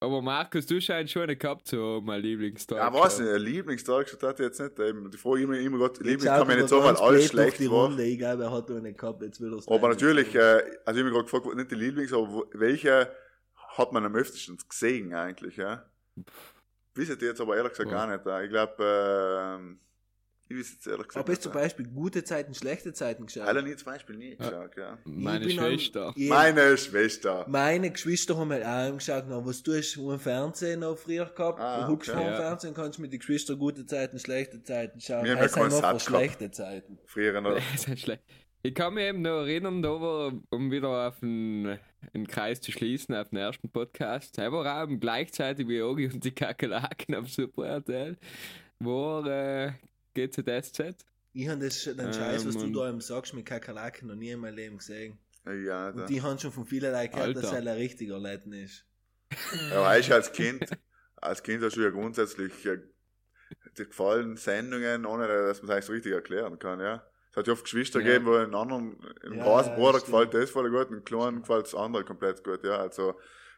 Speaker 4: Aber Markus, du scheinst schon nicht gehabt zu haben, mein Lieblingstag.
Speaker 2: Ja, weiß nicht, Lieblingstalkshow hatte ich jetzt nicht. Eben, die Frage immer, immer Gott, Lieblings
Speaker 3: Jetzt
Speaker 2: kann man nicht sagen, weil alles schlecht
Speaker 3: die
Speaker 2: war.
Speaker 3: Runde. Ich glaube, er hat noch nicht gehabt, jetzt will er es
Speaker 2: Aber natürlich, äh, also ich habe mich gerade gefragt, nicht die Lieblings, aber welche hat man am öftesten gesehen eigentlich, ja? Wisst ihr jetzt aber ehrlich gesagt
Speaker 4: Ja.
Speaker 2: gar nicht. äh, Ich glaube, ähm, ich weiß jetzt ehrlich gesagt
Speaker 3: Aber jetzt zum
Speaker 2: nicht.
Speaker 3: Beispiel gute Zeiten, schlechte Zeiten geschaut.
Speaker 2: Alle nie zum Beispiel nie geschaut, ja.
Speaker 4: Meine
Speaker 3: bin am-
Speaker 4: Schwester.
Speaker 3: ich-
Speaker 2: Meine Schwester.
Speaker 3: Meine Geschwister haben halt auch geschaut, na, was du hast am Fernsehen noch früher gehabt.
Speaker 2: Ah,
Speaker 3: du huckst
Speaker 2: okay.
Speaker 3: vor dem
Speaker 4: Ja.
Speaker 3: Fernsehen, kannst mit den Geschwistern gute Zeiten, schlechte Zeiten schauen.
Speaker 2: Wir haben ja keinen Satz
Speaker 3: schlechte Zeiten.
Speaker 2: Früher noch.
Speaker 4: Ist. Ich kann mich eben noch erinnern, da war, um wieder auf den, den Kreis zu schließen, auf den ersten Podcast, er war auch gleichzeitig wie Ogi und die Kakerlaken am Super RTL, war äh, GZSZ.
Speaker 3: Ich habe das, den
Speaker 4: Ähm,
Speaker 3: Scheiß, was du
Speaker 4: und-
Speaker 3: da eben sagst, mit Kakerlaken noch nie in meinem Leben gesehen.
Speaker 2: Ja, da.
Speaker 3: Und die haben schon von vielen Leuten gehört, dass er ein richtiger Leuten ist.
Speaker 2: Ja, weißt du, als Kind, als Kind hast du ja grundsätzlich äh, gefallen Sendungen, ohne dass man es eigentlich so richtig erklären kann, ja. Es hat ja oft Geschwister
Speaker 4: Ja.
Speaker 2: gegeben, wo einen anderen, einem
Speaker 3: Ja,
Speaker 2: großen
Speaker 3: ja,
Speaker 2: Bruder gefällt das voll gut, einem kleinen gefällt das andere komplett gut, ja. Also,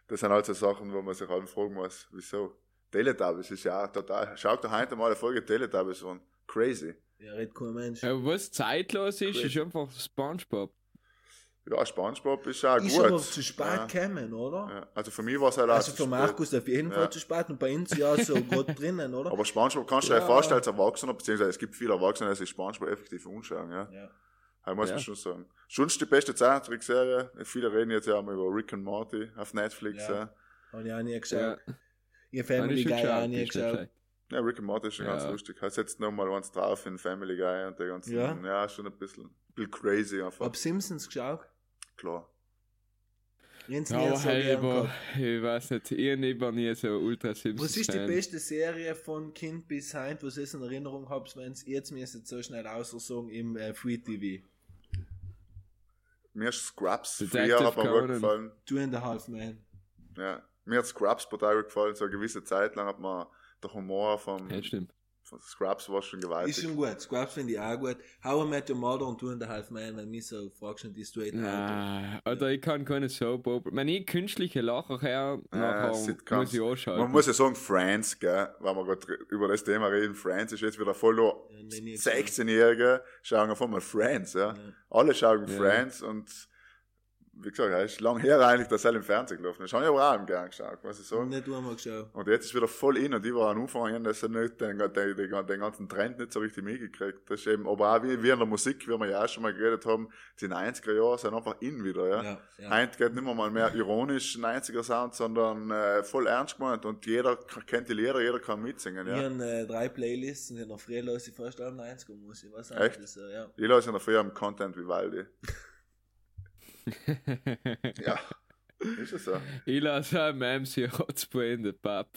Speaker 2: das sind halt so Sachen, wo man sich halt fragen muss, wieso. Teletubbies ist ja auch total, schaut doch heute mal eine Folge Teletubbies an. crazy.
Speaker 3: Ja, redet kein Mensch.
Speaker 4: Aber was zeitlos ist, ist einfach Spongebob.
Speaker 2: Ja, Spongebob ist auch
Speaker 3: Ist
Speaker 2: gut.
Speaker 3: aber zu spät
Speaker 2: ja.
Speaker 3: gekommen, oder?
Speaker 2: Ja. Also für mich war es halt auch
Speaker 3: Also für. Markus auf jeden Fall
Speaker 2: Ja.
Speaker 3: zu spät und bei uns ja so gut drinnen, oder?
Speaker 2: Aber Spongebob kannst du dir
Speaker 3: Ja.
Speaker 2: vorstellen als Erwachsener, beziehungsweise es gibt viele Erwachsene, die sich Spongebob effektiv anschauen, ja.
Speaker 3: ja.
Speaker 2: Das muss
Speaker 4: Ja.
Speaker 2: man schon sagen. Schon die beste Zeichentrickserie. Viele reden jetzt ja auch mal über Rick and Morty auf Netflix,
Speaker 3: Ja.
Speaker 2: ja.
Speaker 3: Habe ich auch nie
Speaker 4: Ja.
Speaker 3: geschaut. Habe
Speaker 4: Habe
Speaker 3: Family Guy auch nie
Speaker 4: ist nicht
Speaker 3: geschaut.
Speaker 2: Ja, Rick and Morty ist schon
Speaker 4: Ja.
Speaker 2: ganz lustig. Hat jetzt nochmal eins drauf in Family Guy und der ganzen,
Speaker 3: Ja.
Speaker 2: ja, schon ein bisschen, ein bisschen crazy einfach.
Speaker 3: Hab Simpsons geschaut.
Speaker 2: Klar.
Speaker 3: Jens
Speaker 4: Ja, aber
Speaker 3: so gehabt.
Speaker 4: ich weiß nicht, ich war nie so ultra Simpsons
Speaker 3: Was ist die beste Serie von Kind bis heute, was ich in Erinnerung habe, wenn es jetzt mir so schnell aussagen im äh, Free TV?
Speaker 2: Mir ist Scrubs
Speaker 4: Detective
Speaker 2: früher hat mir gut
Speaker 4: Conan.
Speaker 2: gefallen.
Speaker 3: Two and a Half Men.
Speaker 2: Ja. Mir hat Scrubs brutal gefallen. So eine gewisse Zeit lang hat mir der Humor vom,
Speaker 4: Ja, stimmt.
Speaker 2: Scrubs war schon gewaltig.
Speaker 3: Ist schon gut. Scrubs finde ich auch gut. How I Met Your Mother und Two and a Half Men, wenn mich so fragst, die straight out.
Speaker 4: Nein, oder ich kann keine Soap Opera. Wenn ich künstliche Lacher her, nachher
Speaker 2: Sitcoms.
Speaker 4: muss ich anschalten.
Speaker 2: Man muss ja sagen, Friends, gell, wenn wir gerade über das Thema reden, Friends ist jetzt wieder voll.
Speaker 3: Ja, nee, nie gesehen.
Speaker 2: 16-Jährige schauen auf einmal Friends, ja.
Speaker 3: Ja.
Speaker 2: Alle schauen
Speaker 4: Ja.
Speaker 2: Friends und wie gesagt, ja, ist lang her eigentlich, dass er im Fernsehen gelaufen ist. Habe ich aber auch gern geschaut, muss ich sagen.
Speaker 3: Nicht einmal geschaut.
Speaker 2: Und jetzt ist wieder voll in und ich war am Anfang an, dass er nicht den, den, den, den ganzen Trend nicht so richtig mitgekriegt. Das ist eben, aber auch wie, wie in der Musik, wie wir ja auch schon mal geredet haben, die 90er Jahre sind einfach in wieder, ja.
Speaker 3: Ja, ja.
Speaker 2: Heute geht nicht mehr mal mehr ironisch 90er Sound, sondern äh, voll ernst gemeint und jeder kennt die Lieder, jeder kann mitsingen,
Speaker 3: Wir
Speaker 2: ja.
Speaker 3: haben äh, drei Playlists und in der Früh lasse ich fast alle 90er Musik. Was
Speaker 2: Echt?
Speaker 3: Das, äh, ja.
Speaker 2: Ich lasse in der Früh am Content Vivaldi. Ja. Ist es so?
Speaker 4: ich lasse auch MC Hotspur in den Pub.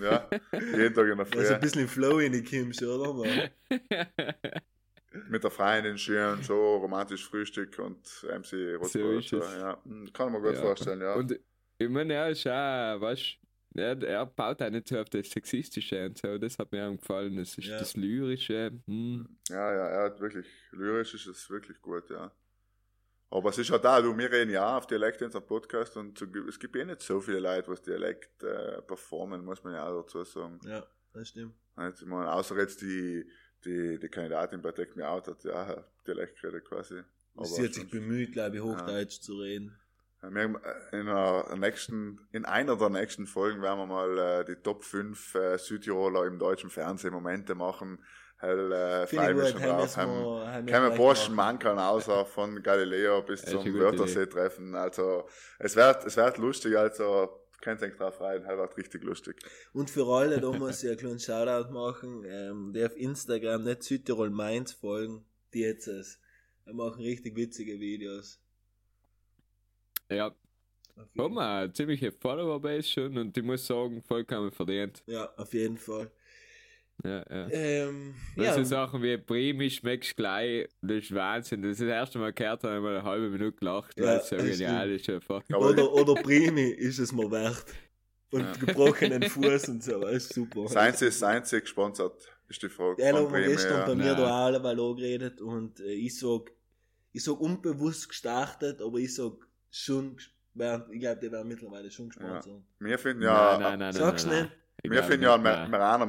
Speaker 2: Ja. Jeden Tag in der
Speaker 3: Also
Speaker 2: Früh.
Speaker 3: ein bisschen Flow in die Kims, oder? Man?
Speaker 2: Mit der Freundin schön, so romantisch Frühstück und MC
Speaker 4: So
Speaker 2: Rotbrot.
Speaker 4: es.
Speaker 2: ja. Hm, Kann ich mir gut
Speaker 4: Ja.
Speaker 2: vorstellen, ja.
Speaker 4: Und ich meine, er ist auch, weißt er, er baut auch nicht so auf das Sexistische und so, das hat mir auch gefallen. Das ist
Speaker 3: Ja.
Speaker 4: das Lyrische. Hm.
Speaker 2: Ja, ja, er hat wirklich, lyrisch ist es wirklich gut, ja. Aber es ist halt da, du, wir reden ja auf Dialekt in unserem Podcast und es gibt eh nicht so viele Leute, was Dialekt äh, performen, muss man ja auch dazu sagen.
Speaker 3: Ja, das stimmt.
Speaker 2: Ich meine, außer jetzt die, die, die Kandidatin bei Deck Me Out hat ja auch Dialekt geredet quasi. Aber
Speaker 3: Sie hat sich bemüht, glaube ich, Hochdeutsch zu reden.
Speaker 2: Ja, wir, haben, äh, in, einer nächsten, in einer der nächsten Folgen werden wir mal äh, die Top 5 äh, Südtiroler im deutschen Fernsehen Momente machen. Hell, äh,
Speaker 3: Finde
Speaker 2: freue
Speaker 3: ich
Speaker 2: mich
Speaker 3: gut,
Speaker 2: schon
Speaker 3: haben
Speaker 2: drauf. Haben,
Speaker 3: mal-
Speaker 2: können wir
Speaker 3: gleich
Speaker 2: Burschen. Mankeln aus, auch von Galileo bis zum Wörthersee-Treffen. Also, es wird, es wird lustig, also, könnt euch drauf rein, es wird richtig lustig.
Speaker 3: Und für alle, da muss ich einen kleinen Shoutout machen, ähm, die auf Instagram nicht Südtirol Mainz folgen, die jetzt es. Wir machen richtig witzige Videos.
Speaker 4: Ja, haben wir eine ziemliche Follower-Base schon und ich muss sagen, vollkommen verdient.
Speaker 3: Ja, auf jeden Fall.
Speaker 4: Ja, ja.
Speaker 3: Ähm,
Speaker 4: Ja.
Speaker 3: ja,
Speaker 4: So Sachen wie Primi schmeckst gleich, das ist Wahnsinn. Das ist das erste Mal gehört, habe ich mal eine halbe Minute gelacht, weil
Speaker 3: Ja,
Speaker 4: es so
Speaker 3: das
Speaker 4: genial ist einfach.
Speaker 3: Oder, oder Primi ist es mir wert. Und
Speaker 2: Ja.
Speaker 3: gebrochenen Fuß und so, das ist super.
Speaker 2: Seins ist Seins gesponsert, ist die Frage.
Speaker 3: Ja, haben wir gestern
Speaker 2: ja.
Speaker 3: bei mir
Speaker 4: Nein.
Speaker 3: da alle mal angeredet und äh, ich sag, ich sag unbewusst gestartet, aber ich sag schon, ich glaube, die werden mittlerweile schon gesponsert.
Speaker 2: Wir finden ja,
Speaker 4: nein, nein, nein,
Speaker 3: Sag's
Speaker 4: nein, nein.
Speaker 3: nicht.
Speaker 4: Ich
Speaker 2: wir finden ja,
Speaker 4: nein.
Speaker 2: Meraner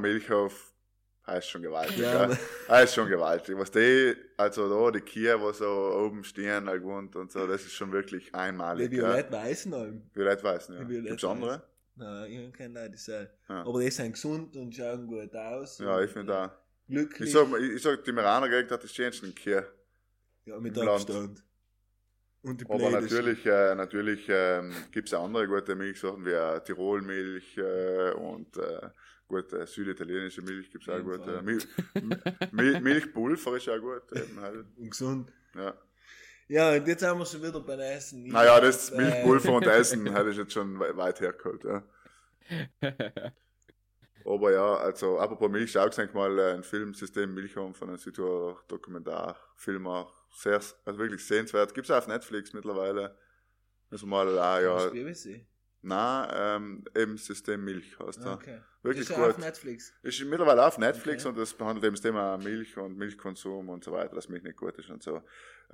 Speaker 2: Milchhof, heißt schon gewaltig,
Speaker 3: Ja.
Speaker 2: Das ist schon gewaltig. Was die, also da, die Kia, wo so oben stehen, like, und, und so, das ist schon wirklich
Speaker 3: Die
Speaker 2: einmalig. Ja.
Speaker 3: violett-weißen Alm.
Speaker 2: Violett weißen, ja.
Speaker 3: Die Violett
Speaker 2: Gibt's andere?
Speaker 3: Nein, ich kenne Leute, die sagen.
Speaker 2: Ja.
Speaker 3: Aber die sind gesund und schauen gut aus.
Speaker 2: Ja, ich finde auch.
Speaker 3: Glücklich.
Speaker 2: Ich sag, ich, sag, die Meraner Gegend hat die schönsten Kia.
Speaker 3: ja, mit. Abstand. Und die
Speaker 2: Aber
Speaker 3: Blade ist-
Speaker 2: natürlich, äh, natürlich ähm, gibt's auch andere gute Milchsorten, wie äh, Tirolmilch äh, und äh, gute süditalienische Milch gibt's auch
Speaker 3: Auf jeden
Speaker 2: gute.
Speaker 3: Fall.
Speaker 2: Mil Mil Milchpulver ist auch gut. Eben halt.
Speaker 3: Und gesund.
Speaker 2: Ja.
Speaker 3: Ja, und jetzt haben wir schon wieder beim Essen. Ich
Speaker 2: Naja, das
Speaker 3: äh,
Speaker 2: Milchpulver und Essen hätte ich jetzt schon we- weit hergeholt, ja. Aber ja, also apropos Milch, auch gesehen mal äh, ein Filmsystem Milchhorn von einem Südtiroler Dokumentarfilm auch sehr, also wirklich sehenswert. Gibt's auch auf Netflix mittlerweile. Müssen wir mal, ah,
Speaker 3: das
Speaker 2: ja,
Speaker 3: BBC.
Speaker 2: Na, ähm, eben System Milch heißt er.
Speaker 3: Okay.
Speaker 2: Wirklich
Speaker 3: ist ja auf
Speaker 2: gut.
Speaker 3: Netflix.
Speaker 2: Ist mittlerweile auf Netflix
Speaker 3: Okay.
Speaker 2: und das behandelt eben das Thema Milch und Milchkonsum und so weiter, dass Milch nicht gut ist und so.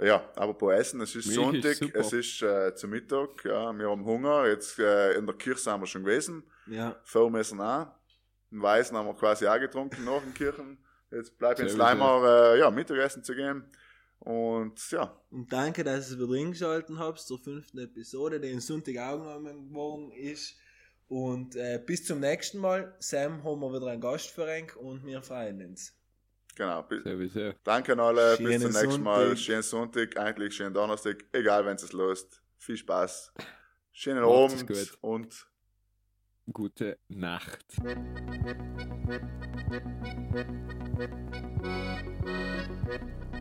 Speaker 2: Ja, aber bei Essen, es ist
Speaker 4: Milch
Speaker 2: Sonntag,
Speaker 4: ist
Speaker 2: es ist äh, zu Mittag, ja, wir haben Hunger, jetzt äh, in der Kirche sind wir schon gewesen,
Speaker 3: Ja.
Speaker 2: Vormessen auch, den Weißen haben wir quasi auch getrunken nach den Kirchen, Jetzt bleibt jetzt
Speaker 4: Sowieso.
Speaker 2: Leimer, äh, ja, Mittagessen zu gehen. Und ja,
Speaker 3: Und danke, dass ihr wieder eingeschaltet habt zur fünften Episode, die am Sonntag aufgenommen worden ist. Und äh, bis zum nächsten Mal. Sam haben wir wieder einen Gast für euch und wir freuen uns.
Speaker 2: genau. Bi-
Speaker 4: Sowieso.
Speaker 2: Danke an alle, bis
Speaker 3: Schönen
Speaker 2: zum nächsten Mal.
Speaker 3: Sonntag.
Speaker 2: Schönen Sonntag, eigentlich schönen Donnerstag, egal wenn es löst. Viel Spaß. Schönen
Speaker 4: Macht's
Speaker 2: Abend
Speaker 4: gut.
Speaker 2: und
Speaker 4: Gute Nacht.